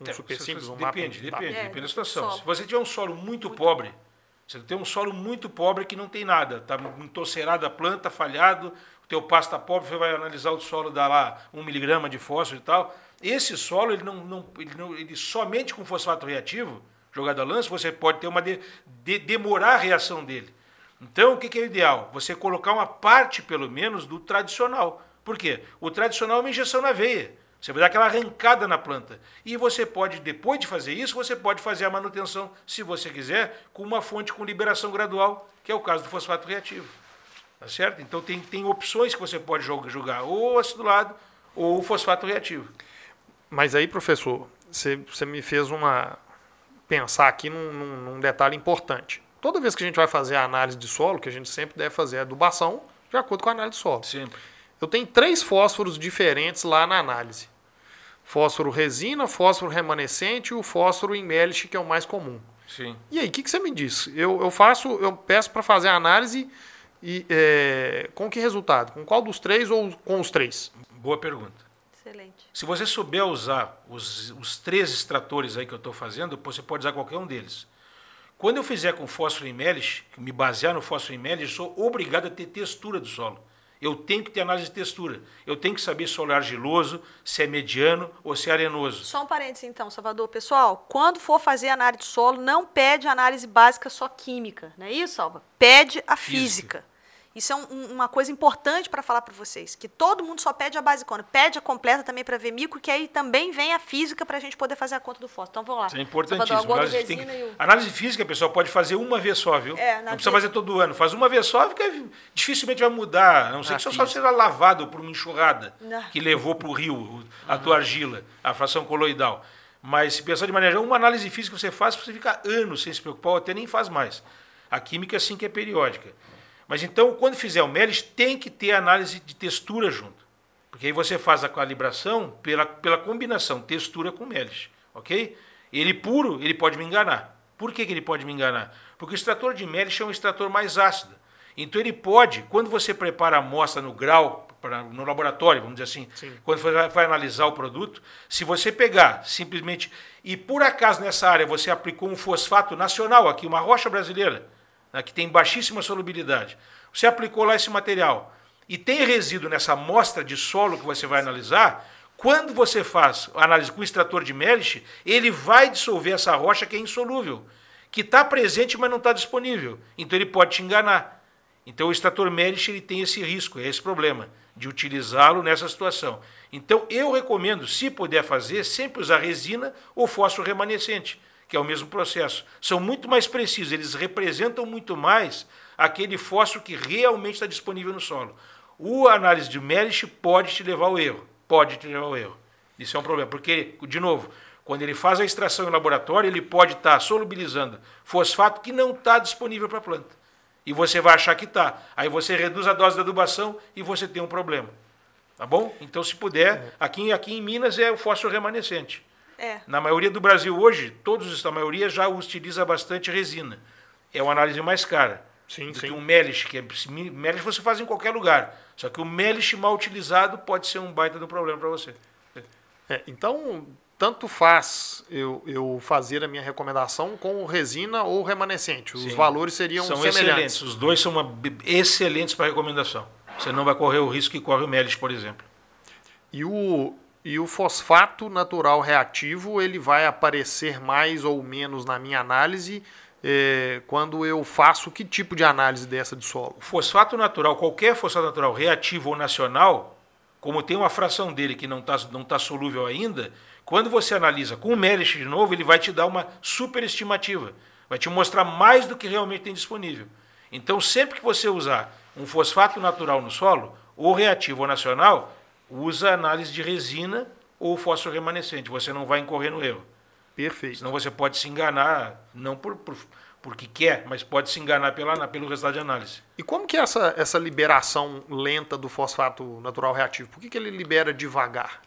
Um É, super simples, um mapa Depende, de- tá. depende, É, depende da situação. solo. Se você tiver um solo muito pobre, você tem um solo muito pobre que não tem nada, está entorcerada a planta, falhado, teu pasto está pobre, você vai analisar o solo, dá lá um miligrama de fósforo e tal. Esse solo, ele, não, não, ele, não, ele somente com fosfato reativo, jogado a lance, você pode ter uma de, de- demorar a reação dele. Então, o que, que é ideal? Você colocar uma parte, pelo menos, do tradicional. Por quê? O tradicional é uma injeção na veia. Você vai dar aquela arrancada na planta. E você pode, depois de fazer isso, você pode fazer a manutenção, se você quiser, com uma fonte com liberação gradual, que é o caso do fosfato reativo. Tá certo? Então tem, tem opções que você pode jogar, ou o acidulado ou o fosfato reativo. Mas aí, professor, você, você me fez uma pensar aqui num, num- num detalhe importante. Toda vez que a gente vai fazer a análise de solo, que a gente sempre deve fazer a adubação de acordo com a análise de solo. Sempre. Eu tenho três fósforos diferentes lá na análise. Fósforo resina, fósforo remanescente e o fósforo em melish, que é o mais comum. Sim. E aí, o que, que você me diz? Eu, eu faço, eu peço para fazer a análise e é, com que resultado? Com qual dos três ou com os três? Boa pergunta. Excelente. Se você souber usar os, os três extratores aí que eu estou fazendo, você pode usar qualquer um deles. Quando eu fizer com fósforo em melis, me basear no fósforo em melis, sou obrigado a ter textura do solo. Eu tenho que ter análise de textura. Eu tenho que saber se é argiloso, se é mediano ou se é arenoso. Só um parênteses então, Salvador. Pessoal, quando for fazer análise de solo, não pede análise básica só química, não é isso, Salva? Pede a física. física. Isso é um, uma coisa importante para falar para vocês, que todo mundo só pede a basicona, pede a completa também para ver micro, que aí também vem a física para a gente poder fazer a conta do fósforo. Então vamos lá. Isso é importantíssimo. Análise, tem... o... análise física, pessoal, pode fazer uma vez só, viu? É, não precisa fazer todo ano. Faz uma vez só, porque dificilmente vai mudar. A não sei que só seja lavado por uma enxurrada não. que levou para o rio a tua argila, a fração coloidal. Mas se pensar de maneira uma análise física que você faz, você fica anos sem se preocupar, ou até nem faz mais. A química sim que é periódica. Mas então, quando fizer o MELIS, tem que ter análise de textura junto. Porque aí você faz a calibração pela, pela combinação textura com MELIS. Ok? Ele puro, ele pode me enganar. Por que, que ele pode me enganar? Porque o extrator de MELIS é um extrator mais ácido. Então ele pode, quando você prepara a amostra no grau, pra, no laboratório, vamos dizer assim, Sim. quando você vai, vai analisar o produto, se você pegar simplesmente, e por acaso nessa área você aplicou um fosfato nacional aqui, uma rocha brasileira, né, que tem baixíssima solubilidade. Você aplicou lá esse material e tem resíduo nessa amostra de solo que você vai analisar, quando você faz análise com extrator de Melish, ele vai dissolver essa rocha que é insolúvel, que está presente, mas não está disponível. Então ele pode te enganar. Então o extrator Melish ele tem esse risco, é esse problema, de utilizá-lo nessa situação. Então eu recomendo, se puder fazer, sempre usar resina ou fósforo remanescente que é o mesmo processo. São muito mais precisos, eles representam muito mais aquele fósforo que realmente está disponível no solo. O análise de Melish pode te levar ao erro, pode te levar ao erro. Isso é um problema, porque, de novo, quando ele faz a extração em laboratório, ele pode estar solubilizando fosfato que não está disponível para a planta. E você vai achar que está. Aí você reduz a dose de adubação e você tem um problema. Tá bom? Então, se puder, aqui, aqui em Minas é o fósforo remanescente. É. Na maioria do Brasil hoje, todos, a maioria já utiliza bastante resina. É uma análise mais cara. Sim, do sim. que um Melish, que é, Melish você faz em qualquer lugar. Só que o Melish mal utilizado pode ser um baita do problema para você. É, então, tanto faz eu, eu fazer a minha recomendação com resina ou remanescente. Os sim. valores seriam são semelhantes. excelentes. Os dois são uma, excelentes para recomendação. Você não vai correr o risco que corre o Melish, por exemplo. E o, e o fosfato natural reativo ele vai aparecer mais ou menos na minha análise é, quando eu faço que tipo de análise dessa de solo? Fosfato natural, qualquer fosfato natural reativo ou nacional, como tem uma fração dele que não está não tá solúvel ainda, quando você analisa com o Merish de novo, ele vai te dar uma superestimativa, vai te mostrar mais do que realmente tem disponível. Então, sempre que você usar um fosfato natural no solo, ou reativo ou nacional, usa análise de resina ou fósforo remanescente. Você não vai incorrer no erro. Perfeito. Senão você pode se enganar, não por, por porque quer, mas pode se enganar pela, pelo resultado de análise. E como que é essa, essa liberação lenta do fosfato natural reativo? Por que, que ele libera devagar?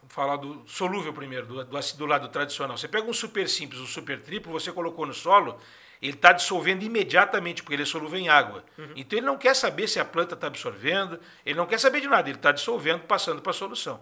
Vamos falar do solúvel primeiro, do, do, do lado tradicional. Você pega um super simples, um super triplo, você colocou no solo, ele está dissolvendo imediatamente, porque ele é solúvel em água. Uhum. Então ele não quer saber se a planta está absorvendo, ele não quer saber de nada, ele está dissolvendo, passando para a solução.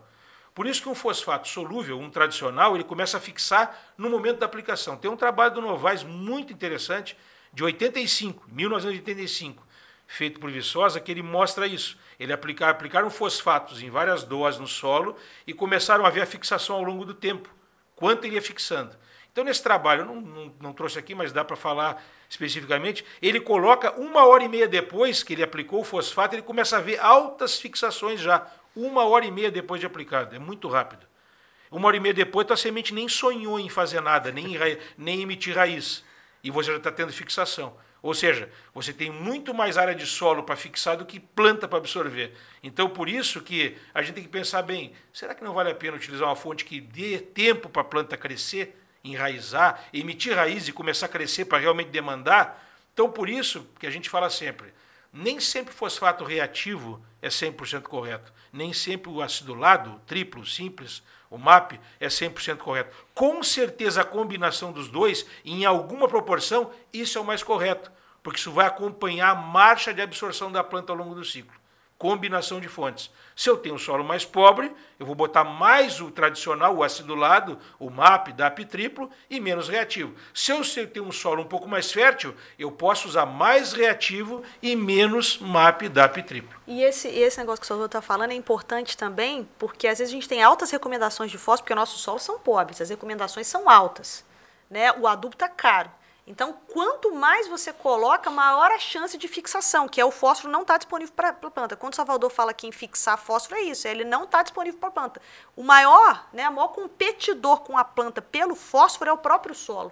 Por isso que um fosfato solúvel, um tradicional, ele começa a fixar no momento da aplicação. Tem um trabalho do Novaes muito interessante, de 85, 1985, feito por Viçosa, que ele mostra isso. Ele aplicar, aplicaram fosfatos em várias doses no solo e começaram a ver a fixação ao longo do tempo, quanto ele ia fixando. Então, nesse trabalho, não, não, não trouxe aqui, mas dá para falar especificamente, ele coloca uma hora e meia depois que ele aplicou o fosfato, ele começa a ver altas fixações já, uma hora e meia depois de aplicado, é muito rápido. Uma hora e meia depois, tua semente nem sonhou em fazer nada, nem, nem emitir raiz, e você já está tendo fixação. Ou seja, você tem muito mais área de solo para fixar do que planta para absorver. Então, por isso que a gente tem que pensar bem, será que não vale a pena utilizar uma fonte que dê tempo para a planta crescer? Enraizar, emitir raiz e começar a crescer para realmente demandar. Então, por isso que a gente fala sempre, nem sempre fosfato reativo é 100% correto. Nem sempre o acidulado, triplo, simples, o MAP é 100% correto. Com certeza a combinação dos dois, em alguma proporção, isso é o mais correto, porque isso vai acompanhar a marcha de absorção da planta ao longo do ciclo. Combinação de fontes. Se eu tenho um solo mais pobre, eu vou botar mais o tradicional, o acidulado, o MAP, DAP triplo e menos reativo. Se eu tenho um solo um pouco mais fértil, eu posso usar mais reativo e menos MAP, DAP triplo. E esse, esse negócio que o senhor está falando é importante também, porque às vezes a gente tem altas recomendações de fósforo, porque nossos solos são pobres, as recomendações são altas. Né? O adubo está caro. Então, quanto mais você coloca, maior a chance de fixação, que é o fósforo não está disponível para a planta. Quando o Salvador fala que em fixar fósforo é isso, ele não está disponível para a planta. O maior, né, o maior competidor com a planta pelo fósforo é o próprio solo.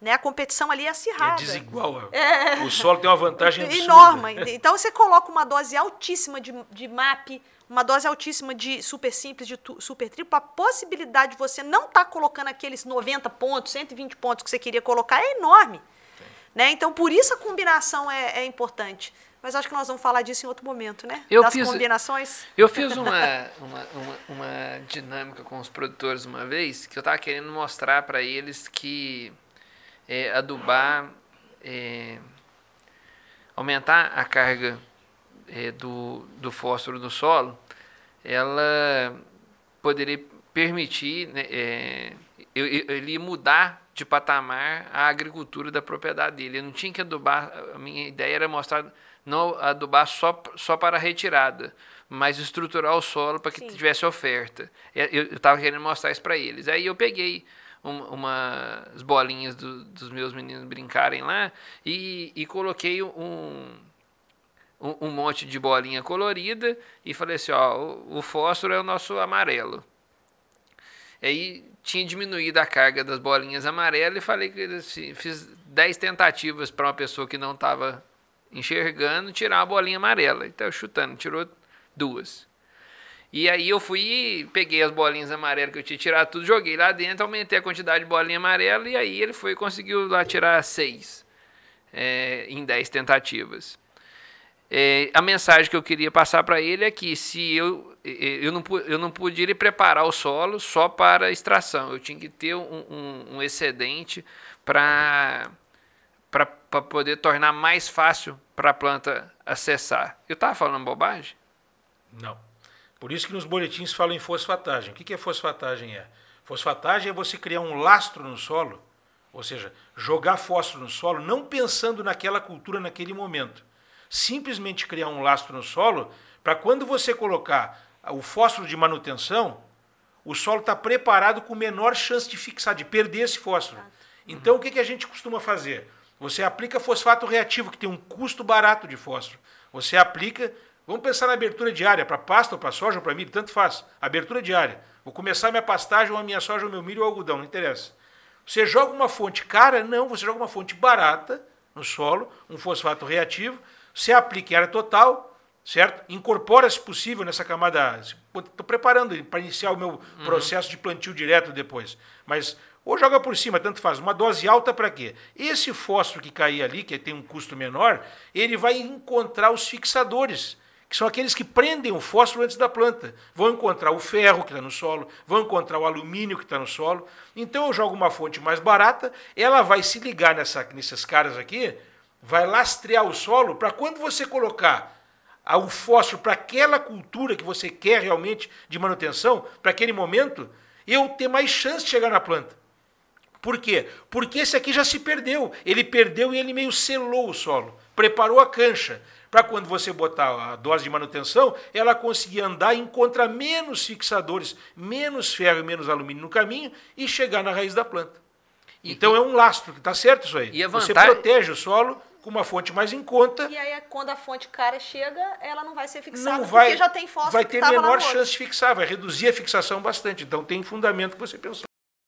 Né, a competição ali é acirrada. É desigual. É. O solo tem uma vantagem enorme. Então você coloca uma dose altíssima de, de MAP, uma dose altíssima de super simples, de super triplo, a possibilidade de você não estar tá colocando aqueles 90 pontos, 120 pontos que você queria colocar é enorme. Né? Então, por isso a combinação é, é, importante. Mas acho que nós vamos falar disso em outro momento, né? Eu das fiz, combinações. Eu fiz uma, uma, uma, uma, dinâmica com os produtores uma vez, que eu estava querendo mostrar para eles que é, adubar, é, aumentar a carga é, do, do fósforo no solo, ela poderia permitir né, é, ele mudar de patamar a agricultura da propriedade dele. Eu não tinha que adubar, a minha ideia era mostrar, não adubar só, só para a retirada, mas estruturar o solo para que Sim. tivesse oferta. Eu estava querendo mostrar isso para eles. Aí eu peguei um, umas bolinhas do, dos meus meninos brincarem lá e, e coloquei um um, um, monte de bolinha colorida e falei assim, ó, o, o fósforo é o nosso amarelo. Aí tinha diminuído a carga das bolinhas amarelas e falei que assim, fiz 10 tentativas para uma pessoa que não estava enxergando tirar uma bolinha amarela. Então chutando, tirou duas. E aí eu fui peguei as bolinhas amarelas que eu tinha tirado tudo, joguei lá dentro, aumentei a quantidade de bolinha amarela e aí ele foi conseguiu lá tirar seis é, em 10 tentativas. É, a mensagem que eu queria passar para ele é que se eu, eu, não, eu não poderia preparar o solo só para extração, eu tinha que ter um, um, um excedente para poder tornar mais fácil para a planta acessar. Eu estava falando bobagem? Não. Por isso que nos boletins falam em fosfatagem. O que, que é fosfatagem? É? Fosfatagem é você criar um lastro no solo, ou seja, jogar fósforo no solo, não pensando naquela cultura naquele momento simplesmente criar um lastro no solo para quando você colocar o fósforo de manutenção, o solo está preparado com menor chance de fixar, de perder esse fósforo. Então, o que, que a gente costuma fazer? Você aplica fosfato reativo, que tem um custo barato de fósforo. Você aplica, vamos pensar na abertura diária, para pasta ou para soja ou para milho, tanto faz. Abertura diária. Vou começar minha pastagem, ou a minha soja, ou meu milho ou algodão, não interessa. Você joga uma fonte cara? Não, você joga uma fonte barata no solo, um fosfato reativo, você aplica em área total, certo? Incorpora, se possível, nessa camada. Estou preparando para iniciar o meu uhum. processo de plantio direto depois. Mas ou joga por cima, tanto faz. Uma dose alta para quê? Esse fósforo que cair ali, que tem um custo menor, ele vai encontrar os fixadores, que são aqueles que prendem o fósforo antes da planta. Vão encontrar o ferro que está no solo, vão encontrar o alumínio que está no solo. Então eu jogo uma fonte mais barata, ela vai se ligar nessa, nesses caras aqui, vai lastrear o solo para quando você colocar o fósforo para aquela cultura que você quer realmente de manutenção, para aquele momento, eu ter mais chance de chegar na planta. Por quê? Porque esse aqui já se perdeu. Ele perdeu e ele meio selou o solo, preparou a cancha. Para quando você botar a dose de manutenção, ela conseguir andar e encontrar menos fixadores, menos ferro e menos alumínio no caminho e chegar na raiz da planta. então é um lastro, está certo isso aí. E a vantagem... Você protege o solo com uma fonte mais em conta. E aí, quando a fonte cara chega, ela não vai ser fixada, não vai, porque já tem fósforo Vai ter menor chance de fixar, vai reduzir a fixação bastante. Então, tem fundamento que você pensou.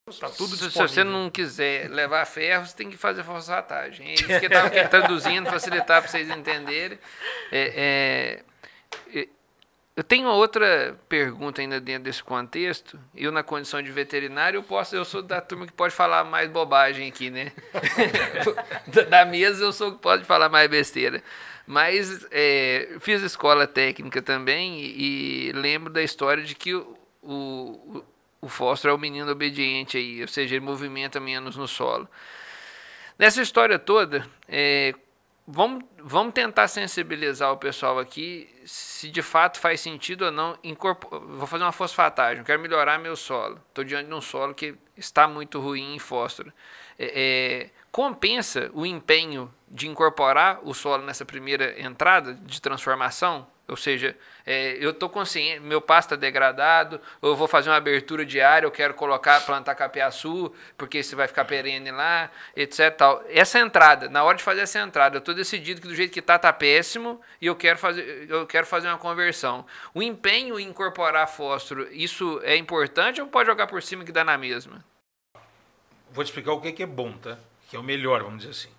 Está tudo se, se você não quiser levar ferro, você tem que fazer fosfatagem. É isso que eu estava traduzindo, facilitar para vocês entenderem. É, é, eu tenho outra pergunta ainda dentro desse contexto. Eu, na condição de veterinário, eu posso, eu sou da turma que pode falar mais bobagem aqui, né? da mesa eu sou que pode falar mais besteira. Mas é, fiz escola técnica também e, e, lembro da história de que o, o, o é o menino obediente aí, ou seja, ele movimenta menos no solo. Nessa história toda, é, vamos, vamos tentar sensibilizar o pessoal aqui se de fato faz sentido ou não incorporar. Vou fazer uma fosfatagem, quero melhorar meu solo. Estou diante de um solo que está muito ruim em fósforo. É, é, compensa o empenho de incorporar o solo nessa primeira entrada de transformação? Ou seja, é, eu estou consciente, meu pasto está degradado, eu vou fazer uma abertura diária, eu quero colocar, plantar capiaçu, porque você vai ficar perene lá, etc. Tal. Essa entrada, na hora de fazer essa entrada, eu estou decidido que do jeito que está, está péssimo, e eu quero, fazer, eu quero fazer uma conversão. O empenho em incorporar fósforo, isso é importante ou pode jogar por cima que dá na mesma? Vou te explicar o que é bom, tá? Que é o melhor, vamos dizer assim.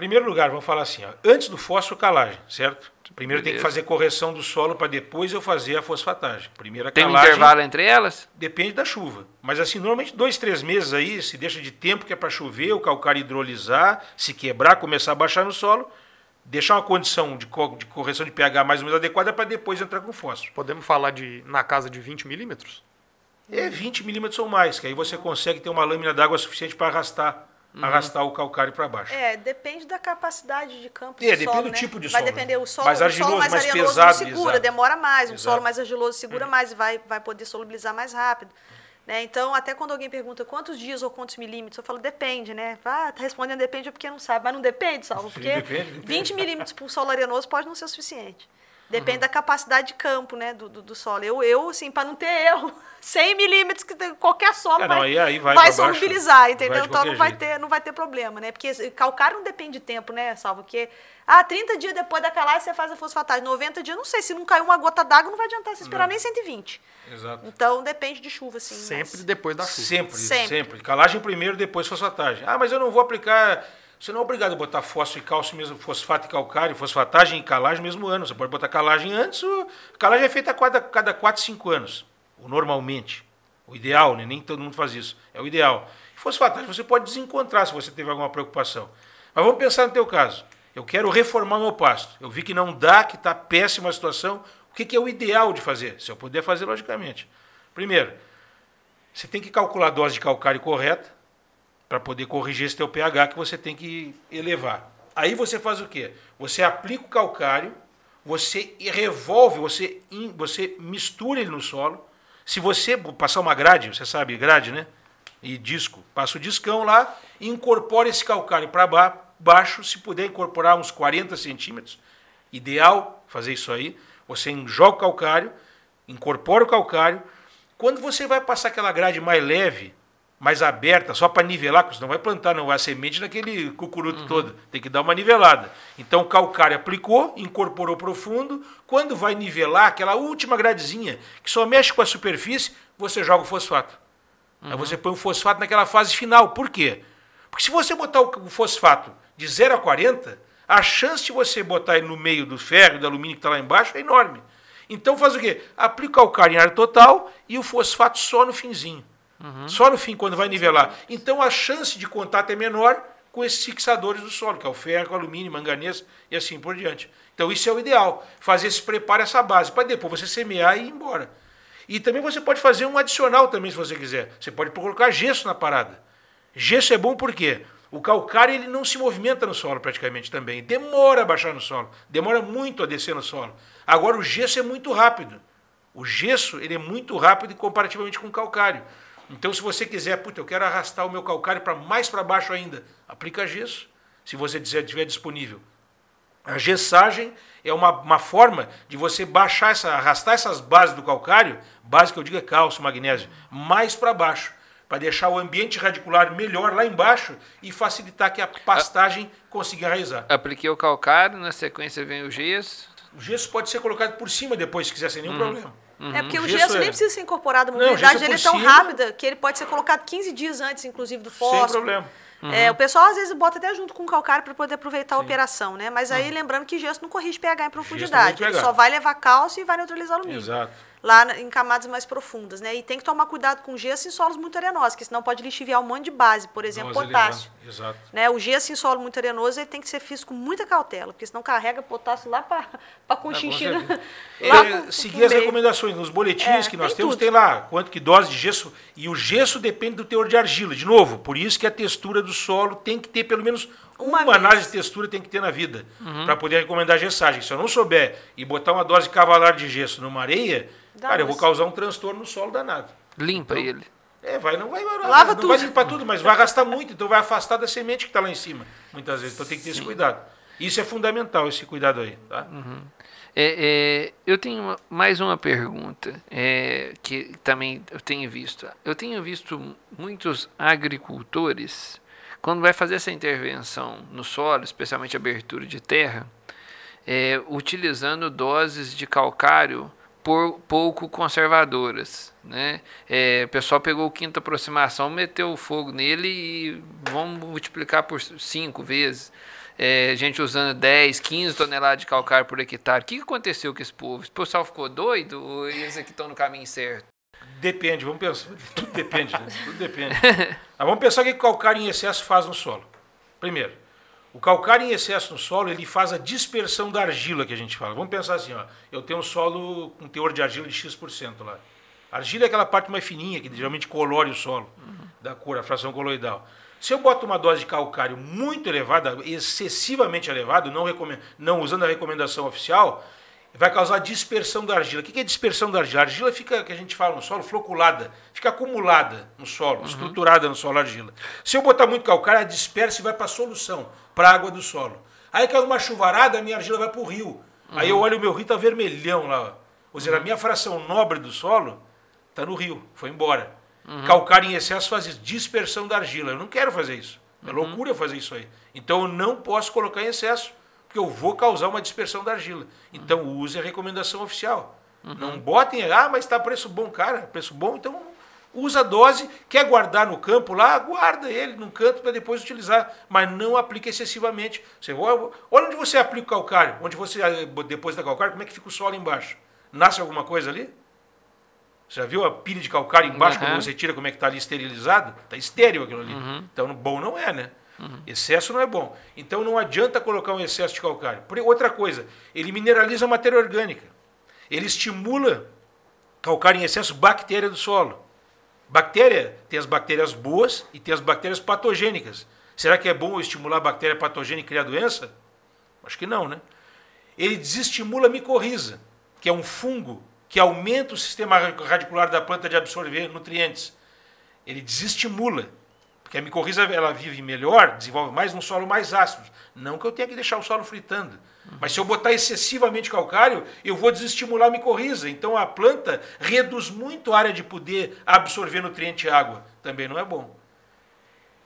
Em primeiro lugar, vamos falar assim, ó, antes do fósforo, calagem, certo? Primeiro Beleza. tem que fazer correção do solo para depois eu fazer a fosfatagem. Primeira tem calagem, um intervalo entre elas? Depende da chuva. Mas assim, normalmente dois, três meses aí, se deixa de tempo que é para chover, o calcário hidrolisar, se quebrar, começar a baixar no solo, deixar uma condição de, co de correção de pH mais ou menos adequada para depois entrar com fósforo. Podemos falar de na casa de 20 milímetros? É 20 milímetros ou mais, que aí você consegue ter uma lâmina d'água suficiente para arrastar uhum. arrastar o calcário para baixo. É, depende da capacidade de campo é, do depende do né? tipo de vai solo. Vai depender o solo, mais argiloso, solo mais, mais arenoso pesado, segura, exato. demora mais, um exato. solo mais argiloso segura uhum. mais e vai, vai poder solubilizar mais rápido. Né? Então, até quando alguém pergunta quantos dias ou quantos milímetros, eu falo depende, né? Ah, tá respondendo depende porque não sabe, mas não depende, Salvo, porque depende, depende. 20 milímetros por solo arenoso pode não ser o suficiente. Depende uhum. da capacidade de campo, né, do, do, do solo. Eu, eu assim, para não ter erro, 100 milímetros que qualquer solo é, vai, não, aí, aí vai, vai solubilizar, baixo, entendeu? vai então não vai, ter, não vai ter problema, né? Porque calcário não depende de tempo, né, Salvo? Porque, ah, 30 dias depois da calagem você faz a fosfatagem, 90 dias, não sei, se não caiu uma gota d'água, não vai adiantar você esperar não. nem 120. Exato. Então depende de chuva, assim. Sempre mas... depois da chuva. Sempre, sempre, sempre. Calagem primeiro, depois fosfatagem. Ah, mas eu não vou aplicar você não é obrigado a botar fósforo e cálcio mesmo, fosfato e calcário, fosfatagem e calagem no mesmo ano. Você pode botar calagem antes. O... Calagem é feita a cada, cada 4, 5 anos, normalmente. O ideal, né? nem todo mundo faz isso. É o ideal. Fosfatagem você pode desencontrar se você teve alguma preocupação. Mas vamos pensar no teu caso. Eu quero reformar meu pasto. Eu vi que não dá, que está péssima a situação. O que, que é o ideal de fazer? Se eu puder fazer, logicamente. Primeiro, você tem que calcular a dose de calcário correta para poder corrigir esse teu pH que você tem que elevar. Aí você faz o quê? Você aplica o calcário, você revolve, você, você mistura ele no solo. Se você passar uma grade, você sabe, grade, né? E disco, passa o discão lá incorpora esse calcário para ba baixo, se puder incorporar uns 40 centímetros. Ideal fazer isso aí. Você joga o calcário, incorpora o calcário. Quando você vai passar aquela grade mais leve, mais aberta, só para nivelar, porque você não vai plantar não, a semente naquele cucuruto uhum. todo. Tem que dar uma nivelada. Então o calcário aplicou, incorporou profundo. Quando vai nivelar, aquela última gradezinha, que só mexe com a superfície, você joga o fosfato. Uhum. Aí você põe o fosfato naquela fase final. Por quê? Porque se você botar o fosfato de 0 a 40, a chance de você botar ele no meio do ferro, do alumínio que está lá embaixo, é enorme. Então faz o quê? Aplica o calcário em área total e o fosfato só no finzinho. Uhum. Só no fim, quando vai nivelar. Então a chance de contato é menor com esses fixadores do solo, que é o ferro, alumínio, manganês e assim por diante. Então isso é o ideal, fazer esse preparo, essa base, para depois você semear e ir embora. E também você pode fazer um adicional também, se você quiser. Você pode colocar gesso na parada. Gesso é bom porque o calcário ele não se movimenta no solo praticamente também. Demora a baixar no solo, demora muito a descer no solo. Agora o gesso é muito rápido. O gesso ele é muito rápido comparativamente com o calcário. Então, se você quiser, puta, eu quero arrastar o meu calcário para mais para baixo ainda, aplica gesso, se você tiver disponível. A gessagem é uma, uma forma de você baixar essa, arrastar essas bases do calcário, base que eu digo é cálcio, magnésio, mais para baixo, para deixar o ambiente radicular melhor lá embaixo e facilitar que a pastagem consiga enraizar. Apliquei o calcário, na sequência vem o gesso. O gesso pode ser colocado por cima depois, se quiser, sem nenhum uhum. problema. Uhum. É porque o, gesso, gesso é... nem precisa ser incorporado. A mobilidade dele é tão cima... rápida que ele pode ser colocado 15 dias antes, inclusive, do fósforo. Sem problema. Uhum. É, o pessoal às vezes bota até junto com o calcário para poder aproveitar Sim. a operação, né? Mas aí uhum. lembrando que gesso não corrige pH em profundidade. Ele só vai levar cálcio e vai neutralizar o alumínio. Exato lá em camadas mais profundas, né? E tem que tomar cuidado com gesso em solos muito arenosos, que senão pode lixiviar um monte de base, por exemplo, Nós potássio. Exato. Né? O gesso em solo muito arenoso ele tem que ser feito com muita cautela, porque senão carrega potássio lá para a conchinchina. É, seguir as recomendações nos boletins é, que nós tem temos, tudo. tem lá quanto que dose de gesso, e o gesso depende do teor de argila. De novo, por isso que a textura do solo tem que ter pelo menos Uma Uma, análise de textura tem que ter na vida para poder recomendar gessagem. Se eu não souber e botar uma dose cavalar de gesso numa areia, Dá cara, eu vou causar um transtorno no solo danado. Limpa ele. É, vai, não vai, Lava não tudo. vai limpar tudo, mas vai gastar muito, então vai afastar da semente que está lá em cima, muitas vezes. Então tem que ter esse cuidado. Isso é fundamental, esse cuidado aí, tá? É, é, eu tenho uma- mais uma pergunta é, que também eu tenho visto. Eu tenho visto muitos agricultores, quando vai fazer essa intervenção no solo, especialmente abertura de terra, é, utilizando doses de calcário por, pouco conservadoras. Né? É, o pessoal pegou quinta aproximação, meteu o fogo nele e vamos multiplicar por cinco vezes. É, gente usando 10, 15 toneladas de calcário por hectare. O que aconteceu com esse povo? Esse pessoal ficou doido ou eles aqui estão no caminho certo? Depende, vamos pensar. Tudo depende, né? Tudo depende. Mas vamos pensar o que o calcário em excesso faz no solo. Primeiro, o calcário em excesso no solo, ele faz a dispersão da argila que a gente fala. Vamos pensar assim, ó. Eu tenho um solo com teor de argila de X% lá. A argila é aquela parte mais fininha, que geralmente colore o solo, da cor, a fração coloidal. Se eu boto uma dose de calcário muito elevada, excessivamente elevada, não, não usando a recomendação oficial, vai causar dispersão da argila. O que é dispersão da argila? A argila fica, que a gente fala no solo, floculada, fica acumulada no solo, estruturada no solo a argila. Se eu botar muito calcário, ela dispersa e vai para a solução, para a água do solo. Aí cai uma chuvarada, a minha argila vai para o rio. Aí eu olho o meu rio, tá vermelhão lá. Ou seja, a minha fração nobre do solo está no rio, foi embora. Calcário em excesso faz isso, dispersão da argila. Eu não quero fazer isso. É loucura fazer isso aí. Então eu não posso colocar em excesso, porque eu vou causar uma dispersão da argila. Então use a recomendação oficial. Não botem, ah, mas está preço bom, cara, preço bom, então usa a dose, quer guardar no campo lá, guarda ele num canto para depois utilizar, mas não aplique excessivamente. Você, olha onde você aplica o calcário, onde você eh, depois da calcário, como é que fica o solo embaixo? Nasce alguma coisa ali? Você já viu a pilha de calcário embaixo, Aham. quando você tira, como é que está ali esterilizado? Está estéreo aquilo ali. Então, bom não é, né? Excesso não é bom. Então, não adianta colocar um excesso de calcário. Outra coisa, ele mineraliza a matéria orgânica. Ele estimula, calcário em excesso, bactéria do solo. Bactéria, tem as bactérias boas e tem as bactérias patogênicas. Será que é bom estimular a bactéria patogênica e criar doença? Acho que não, né? Ele desestimula a micorriza, que é um fungo que aumenta o sistema radicular da planta de absorver nutrientes. Ele desestimula, porque a micorriza ela vive melhor, desenvolve mais num solo mais ácido. Não que eu tenha que deixar o solo fritando. Mas se eu botar excessivamente calcário, eu vou desestimular a micorriza. Então a planta reduz muito a área de poder absorver nutriente e água. Também não é bom.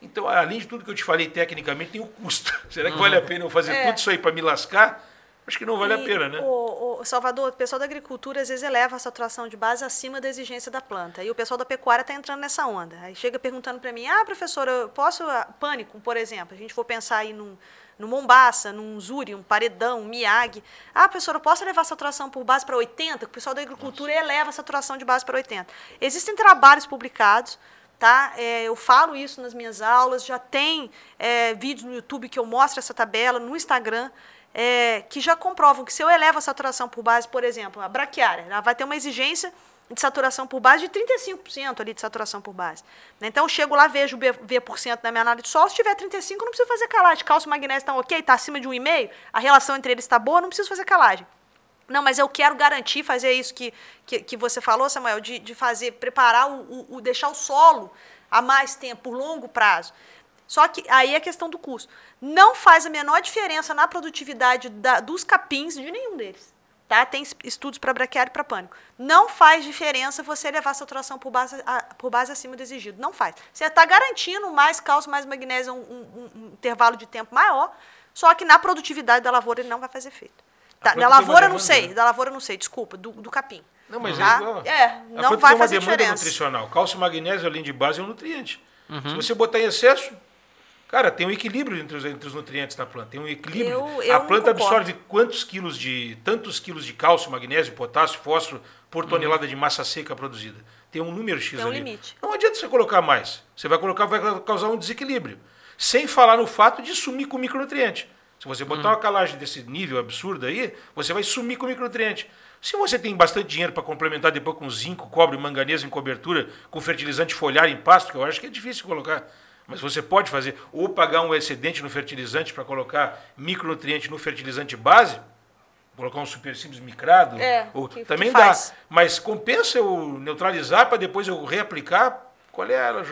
Então, além de tudo que eu te falei tecnicamente, tem o custo. Será que vale a pena eu fazer É. tudo isso aí para me lascar? Acho que não vale a E pena, né? O, o Salvador, o pessoal da agricultura às vezes eleva a saturação de base acima da exigência da planta. E o pessoal da pecuária está entrando nessa onda. Aí chega perguntando para mim: ah, professora, eu posso. ah, Pânico, por exemplo. A gente for pensar aí num, no Mombaça, num Zuri, um Paredão, um Miyagi. Ah, professora, eu posso levar a saturação por base para 80? O pessoal da agricultura eleva a saturação de base para 80. Existem trabalhos publicados. Tá? É, eu falo isso nas minhas aulas, já tem é, vídeos no YouTube que eu mostro essa tabela, no Instagram é, que já comprovam que se eu elevo a saturação por base, por exemplo, a braquiária, ela vai ter uma exigência de saturação por base de 35% ali de saturação por base. né? Então eu chego lá, vejo o V por cento na minha análise de solo, se tiver 35, eu não preciso fazer calagem. Cálcio e magnésio estão ok, está acima de 1,5, a relação entre eles está boa, não preciso fazer calagem. Não, mas eu quero garantir fazer isso que, que, que você falou, Samuel, de, de fazer, preparar o, o, o- deixar o solo a mais tempo, por longo prazo. Só que aí é a questão do custo. Não faz a menor diferença na produtividade da- dos capins de nenhum deles. Tá? Tem es- estudos para braquiária e para pânico. Não faz diferença você levar a saturação por base, a- por base acima do exigido. Não faz. Você está garantindo mais cálcio, mais magnésio, um, um- um intervalo de tempo maior, só que na produtividade da lavoura ele não vai fazer efeito. Tá, da uma lavoura eu não demanda, sei, né? da lavoura eu não sei, desculpa, do, do capim. Não, mas tá? é. É, não vai tem uma fazer demanda diferença. nutricional. Cálcio e magnésio, além de base, é um nutriente. Se você botar em excesso, cara, tem um equilíbrio entre os, entre os nutrientes na planta. Tem um equilíbrio. Eu- eu a planta absorve quantos quilos de. tantos quilos de cálcio, magnésio, potássio, fósforo por tonelada de massa seca produzida. Tem um número X Tem um ali. limite. Não adianta você colocar mais. Você vai colocar, vai causar um desequilíbrio. Sem falar no fato de sumir com o micronutriente. Se você botar uma calagem desse nível absurdo aí, você vai sumir com o micronutriente. Se você tem bastante dinheiro para complementar depois com zinco, cobre, manganês em cobertura, com fertilizante foliar em pasto, que eu acho que é difícil colocar. Mas você pode fazer, ou pagar um excedente no fertilizante para colocar micronutriente no fertilizante base, colocar um super simples micrado, É, ou, que- também que dá. Mas compensa eu neutralizar para depois eu reaplicar? Qual é a-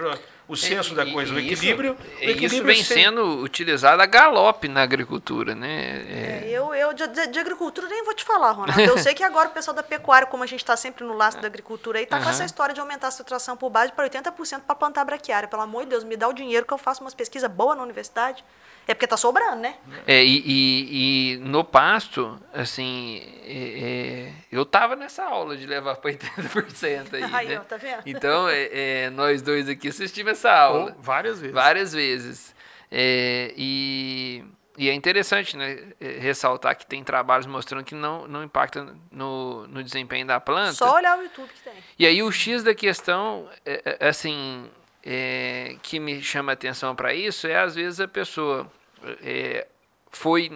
o senso da E- coisa? O e isso- equilíbrio. o e Isso equilíbrio vem sem- sendo utilizado a galope na agricultura, né? É, É, eu, eu de, de- agricultura nem vou te falar, Ronaldo. Eu sei que agora o pessoal da pecuária, como a gente está sempre no laço da agricultura aí, tá com Aham. essa história de aumentar a saturação por base para 80% para plantar braquiária. Pelo amor de Deus, me dá o dinheiro que eu faço umas pesquisas boas na universidade. É porque tá sobrando, né? É, e, e- e no pasto, assim, é, é, eu tava nessa aula de levar para 80% aí, Aí, né? ó, tá vendo? Então, é, é, nós dois aqui assistimos essa aula Ou várias vezes. várias vezes. É, e, e é interessante né, ressaltar que tem trabalhos mostrando que não, não impacta no, no desempenho da planta. Só olhar o YouTube que tem. E aí o X da questão, é, é, assim, é, que me chama atenção para isso é às vezes a pessoa é, foi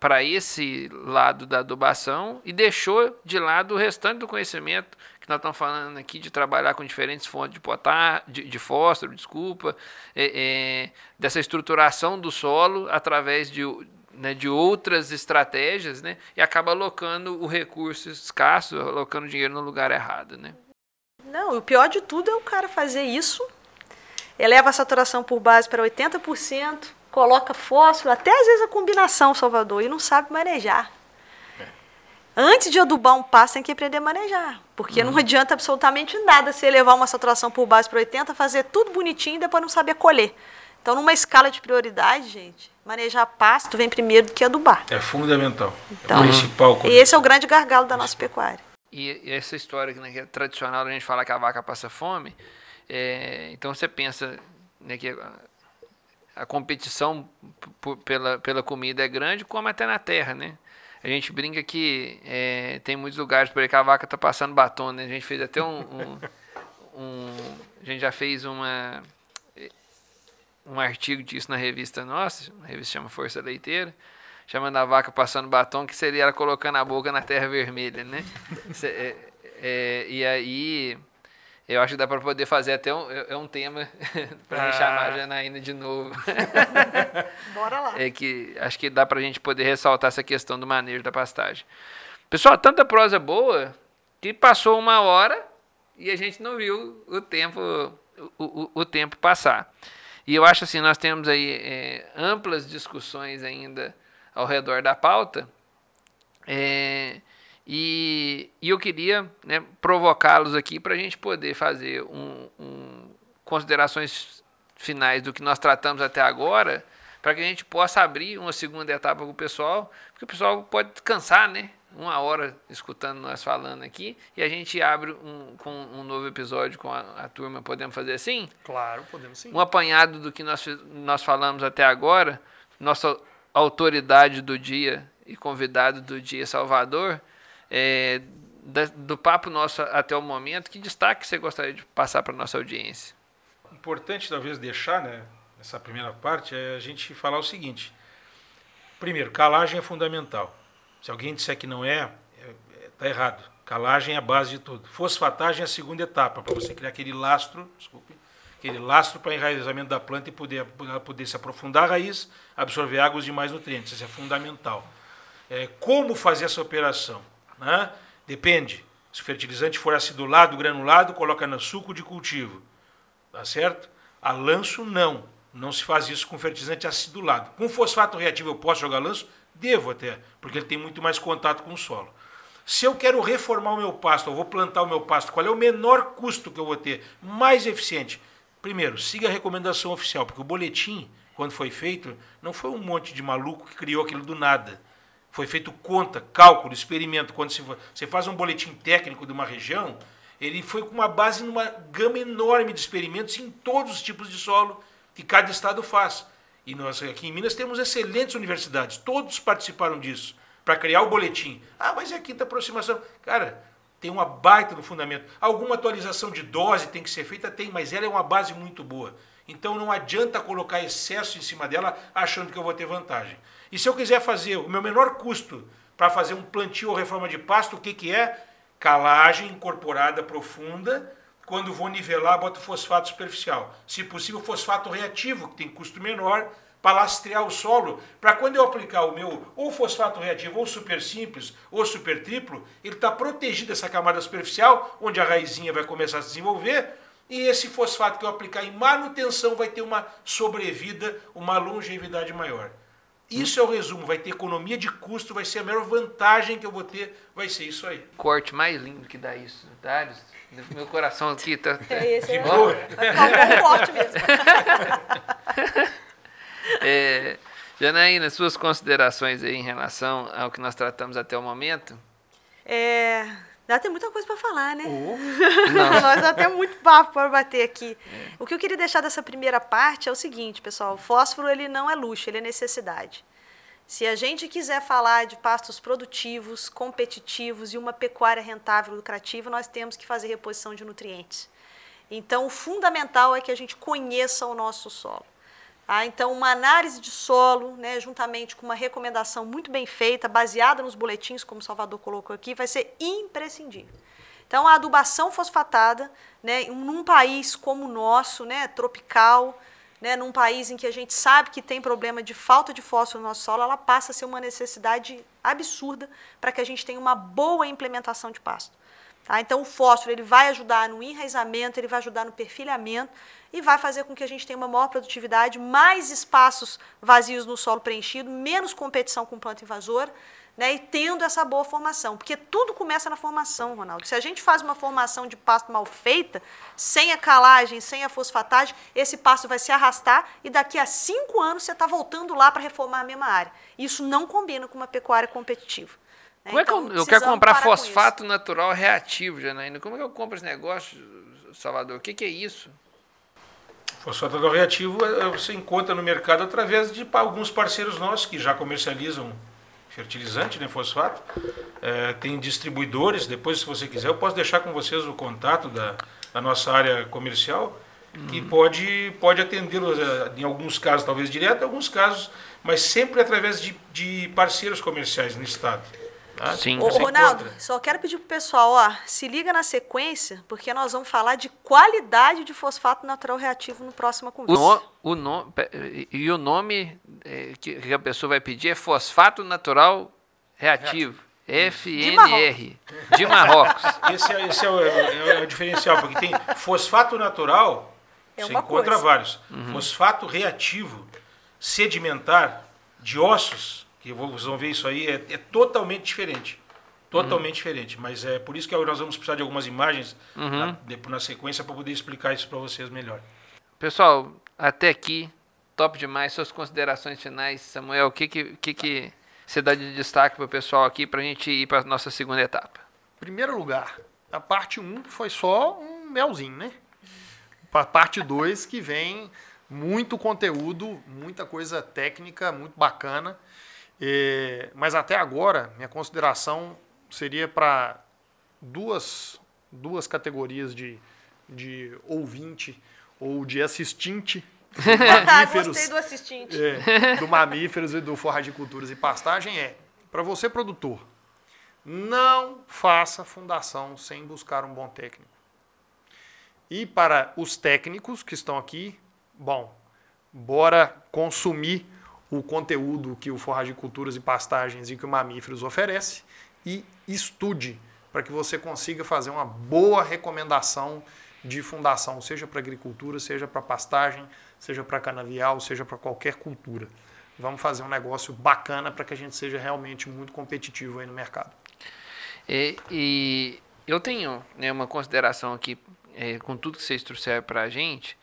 para esse lado da adubação e deixou de lado o restante do conhecimento que nós estamos falando aqui de trabalhar com diferentes fontes de potássio, de, de fósforo, desculpa, é, é, dessa estruturação do solo através de né, de outras estratégias, né, e acaba alocando o recurso escasso, alocando dinheiro no lugar errado, né. Não, o pior de tudo é o cara fazer isso, eleva a saturação por base para 80%, coloca fósforo, até às vezes a combinação, Salvador, e não sabe manejar. Antes de adubar um pasto, tem que aprender a manejar. Porque não adianta absolutamente nada se elevar uma saturação por base para 80, fazer tudo bonitinho e depois não saber colher. Então, numa escala de prioridade, gente, manejar pasto vem primeiro do que adubar. É fundamental. Então, é o principal. E esse é o grande gargalo da nossa pecuária. E, e essa história que, né, que é tradicional da gente falar que a vaca passa fome, é, então você pensa né, que a, competição pela, pela comida é grande, como até na terra, né? A gente brinca que é, tem muitos lugares por aí que a vaca tá passando batom, né? A gente fez até um, um, um- a gente já fez uma um artigo disso na revista nossa, a revista chama Força Leiteira, chamando a vaca passando batom, que seria ela colocando a boca na terra vermelha, né? É- é, e aí, eu acho que dá para poder fazer até um, é é um tema para Ah. chamar a Janaína de novo. Bora lá. É que acho que dá pra gente poder ressaltar essa questão do manejo da pastagem. Pessoal, tanta prosa boa que passou uma hora e a gente não viu o tempo, o, o, o tempo passar. E eu acho assim, nós temos aí é, amplas discussões ainda ao redor da pauta. É, e, e eu queria né, provocá-los aqui para a gente poder fazer um, um- considerações finais do que nós tratamos até agora, para que a gente possa abrir uma segunda etapa com o pessoal, porque o pessoal pode cansar, né? Uma hora escutando nós falando aqui, e a gente abre um, com um novo episódio com a, a turma. Podemos fazer assim? Claro, podemos sim. um apanhado do que nós, nós falamos até agora, nossa autoridade do dia e convidado do dia Salvador, é, da- do papo nosso até o momento, que destaque você gostaria de passar para a nossa audiência? Importante talvez deixar, né, nessa primeira parte, é a gente falar o seguinte. Primeiro, calagem é fundamental. Se alguém disser que não é, está errado. Calagem é a base de tudo. Fosfatagem é a segunda etapa, para você criar aquele lastro, desculpe, aquele lastro para enraizamento da planta e poder, poder se aprofundar a raiz, absorver água e os demais nutrientes. Isso é fundamental. É, como fazer essa operação? Né? Depende. Se o fertilizante for acidulado, granulado, coloca no suco de cultivo. Tá certo? A lanço, não. Não se faz isso com fertilizante acidulado. Com fosfato reativo eu posso jogar lanço? Devo até, porque ele tem muito mais contato com o solo. Se eu quero reformar o meu pasto, eu vou plantar o meu pasto, qual é o menor custo que eu vou ter? Mais eficiente. Primeiro, siga a recomendação oficial, porque o boletim, quando foi feito, não foi um monte de maluco que criou aquilo do nada. Foi feito conta, cálculo, experimento. Quando você faz um boletim técnico de uma região, ele foi com uma base numa gama enorme de experimentos em todos os tipos de solo que cada estado faz. E nós aqui em Minas temos excelentes universidades, todos participaram disso, para criar o boletim. Ah, mas é a quinta aproximação. Cara, tem uma baita no fundamento. Alguma atualização de dose tem que ser feita? Tem, mas ela é uma base muito boa. Então não adianta colocar excesso em cima dela achando que eu vou ter vantagem. E se eu quiser fazer o meu menor custo para fazer um plantio ou reforma de pasto, o que, que é? Calagem incorporada profunda quando vou nivelar, boto fosfato superficial. Se possível, fosfato reativo, que tem custo menor, para lastrear o solo, para quando eu aplicar o meu ou fosfato reativo ou super simples ou super triplo, ele está protegido essa camada superficial, onde a raizinha vai começar a se desenvolver, e esse fosfato que eu aplicar em manutenção vai ter uma sobrevida, uma longevidade maior. Isso é o resumo, vai ter economia de custo, vai ser a melhor vantagem que eu vou ter, vai ser isso aí. Corte mais lindo que dá isso, Darius. Meu coração aqui tá. É esse, de é. boa. Ficar um bom corte mesmo. É, Janaína, suas considerações aí em relação ao que nós tratamos até o momento? É, Dá tem muita coisa para falar, né? Não. Nós já temos muito papo para bater aqui. O que eu queria deixar dessa primeira parte é o seguinte, pessoal: o fósforo ele não é luxo, ele é necessidade. Se a gente quiser falar de pastos produtivos, competitivos e uma pecuária rentável e lucrativa, nós temos que fazer reposição de nutrientes. Então, o fundamental é que a gente conheça o nosso solo. Ah, então, uma análise de solo, né, juntamente com uma recomendação muito bem feita, baseada nos boletins, como o Salvador colocou aqui, vai ser imprescindível. Então, a adubação fosfatada, né, num país como o nosso, né, tropical, né, num país em que a gente sabe que tem problema de falta de fósforo no nosso solo, ela passa a ser uma necessidade absurda para que a gente tenha uma boa implementação de pasto. Tá? Então, o fósforo ele vai ajudar no enraizamento, ele vai ajudar no perfilhamento e vai fazer com que a gente tenha uma maior produtividade, mais espaços vazios no solo preenchido, menos competição com planta invasora, né, e tendo essa boa formação. Porque tudo começa na formação, Ronaldo. Se a gente faz uma formação de pasto mal feita, sem a calagem, sem a fosfatagem, esse pasto vai se arrastar e daqui a cinco anos você está voltando lá para reformar a mesma área. Isso não combina com uma pecuária competitiva. né? Como é que eu, Então, eu quero precisamos comprar parar com fosfato natural reativo, Janaína? Como é que eu compro esse negócio, Salvador? O que, que é isso? Fosfato natural reativo eh, você encontra no mercado através de alguns parceiros nossos que já comercializam fertilizante, né, fosfato. Eh, tem distribuidores, depois se você quiser eu posso deixar com vocês o contato da, da nossa área comercial, que pode, pode atendê-los eh, em alguns casos talvez direto, em alguns casos, mas sempre através de, de parceiros comerciais no estado. Tá? Sim. Ô, Ronaldo, encontra. só quero pedir pro pessoal, ó, se liga na sequência, porque nós vamos falar de qualidade de fosfato natural reativo no próximo O, conversa. no, o no, e o nome eh, que, a pessoa vai pedir é fosfato natural reativo. FNR. De Marrocos. Esse é, esse é o, é o diferencial, porque tem fosfato natural, É você encontra coisa. vários. Fosfato reativo, sedimentar, de ossos, que vo- vocês vão ver isso aí, é, é totalmente diferente. Totalmente diferente. Mas é por isso que nós vamos precisar de algumas imagens na, depois na sequência para poder explicar isso para vocês melhor. Pessoal, até aqui, top demais. Suas considerações finais, Samuel, o que, que, que, que você dá de destaque para o pessoal aqui para a gente ir para a nossa segunda etapa? Primeiro lugar, a parte 1 foi só um melzinho, né? A parte 2 que vem muito conteúdo, muita coisa técnica, muito bacana. É, mas até agora, minha consideração seria para duas, duas categorias de, de ouvinte ou de Ah, mamíferos. gostei do assistente. É, do mamíferos e do forragiculturas e pastagem é, para você produtor, não faça fundação sem buscar um bom técnico. E para os técnicos que estão aqui, bom, bora consumir o conteúdo que o Forragiculturas e Pastagens e que o Mamíferos oferece e estude para que você consiga fazer uma boa recomendação de fundação, seja para agricultura, seja para pastagem, seja para canavial, seja para qualquer cultura. Vamos fazer um negócio bacana para que a gente seja realmente muito competitivo aí no mercado. E, e eu tenho né, uma consideração aqui, é, com tudo que vocês trouxeram para a gente,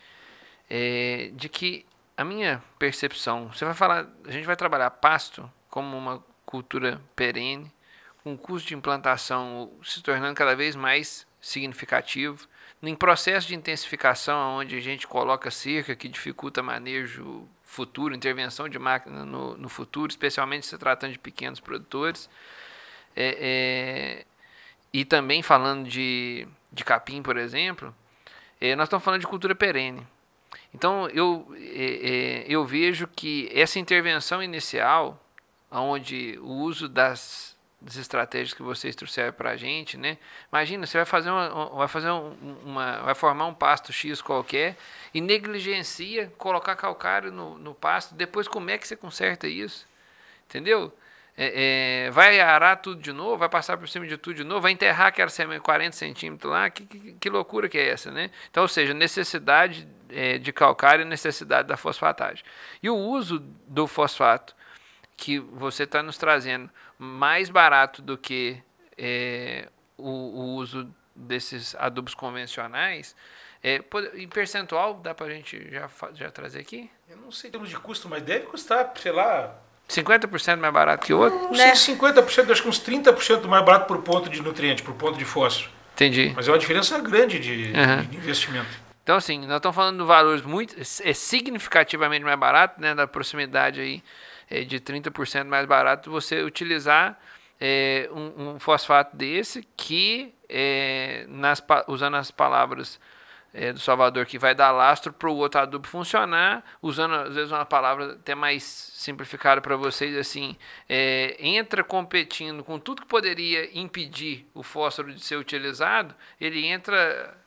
é, de que a minha percepção, você vai falar, a gente vai trabalhar pasto como uma cultura perene, com custo de implantação se tornando cada vez mais significativo, em processo de intensificação, onde a gente coloca cerca que dificulta manejo futuro, intervenção de máquina no, no futuro, especialmente se tratando de pequenos produtores. É, é, e também falando de, de capim, por exemplo, é, nós estamos falando de cultura perene. Então eu, é, é, eu vejo que essa intervenção inicial, onde o uso das, das estratégias que vocês trouxeram para a gente, né? Imagina, você vai fazer uma, vai fazer uma, vai formar um pasto X qualquer e negligencia colocar calcário no, no pasto. Depois, como é que você conserta isso? Entendeu? É, é, vai arar tudo de novo, vai passar por cima de tudo de novo, vai enterrar aquela semente 40 centímetros lá, que, que, que, loucura que é essa, né? Então, ou seja, necessidade é, de calcário e necessidade da fosfatagem. E o uso do fosfato que você está nos trazendo mais barato do que é, o, o, uso desses adubos convencionais, é, em percentual, dá para a gente já, já trazer aqui? Eu não sei termos de custo, mas deve custar, sei lá... 50% mais barato que o outro? Não né? sei 50%, acho que uns 30% mais barato por ponto de nutriente, por ponto de fósforo. Entendi. Mas é uma diferença grande de, uhum. de investimento. Então, assim, nós estamos falando de valores muito, é significativamente mais barato, né, da proximidade aí é, de 30% mais barato você utilizar é, um, um, fosfato desse que, é, nas, usando as palavras do Salvador, que vai dar lastro para o outro adubo funcionar, usando às vezes uma palavra até mais simplificada para vocês, assim, é, entra competindo com tudo que poderia impedir o fósforo de ser utilizado, ele entra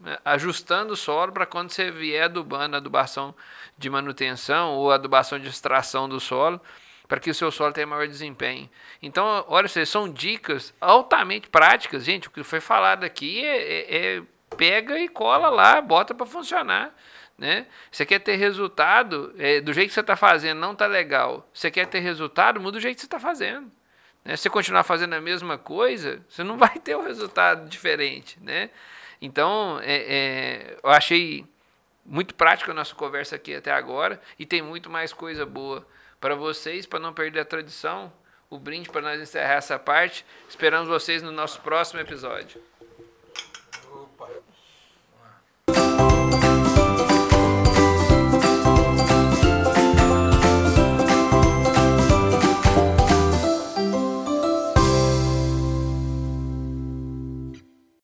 né, ajustando o solo para quando você vier adubando, adubação de manutenção ou adubação de extração do solo, para que o seu solo tenha maior desempenho. Então, olha, vocês são dicas altamente práticas, gente. O que foi falado aqui é, é, é pega e cola lá, bota para funcionar. Né? Você quer ter resultado, é, do jeito que você está fazendo não está legal. Você quer ter resultado, muda o jeito que você está fazendo. Né? Se você continuar fazendo a mesma coisa, você não vai ter um resultado diferente. Né? Então, é, é, eu achei muito prática a nossa conversa aqui até agora e tem muito mais coisa boa para vocês, para não perder a tradição. O brinde para nós encerrar essa parte. Esperamos vocês no nosso próximo episódio.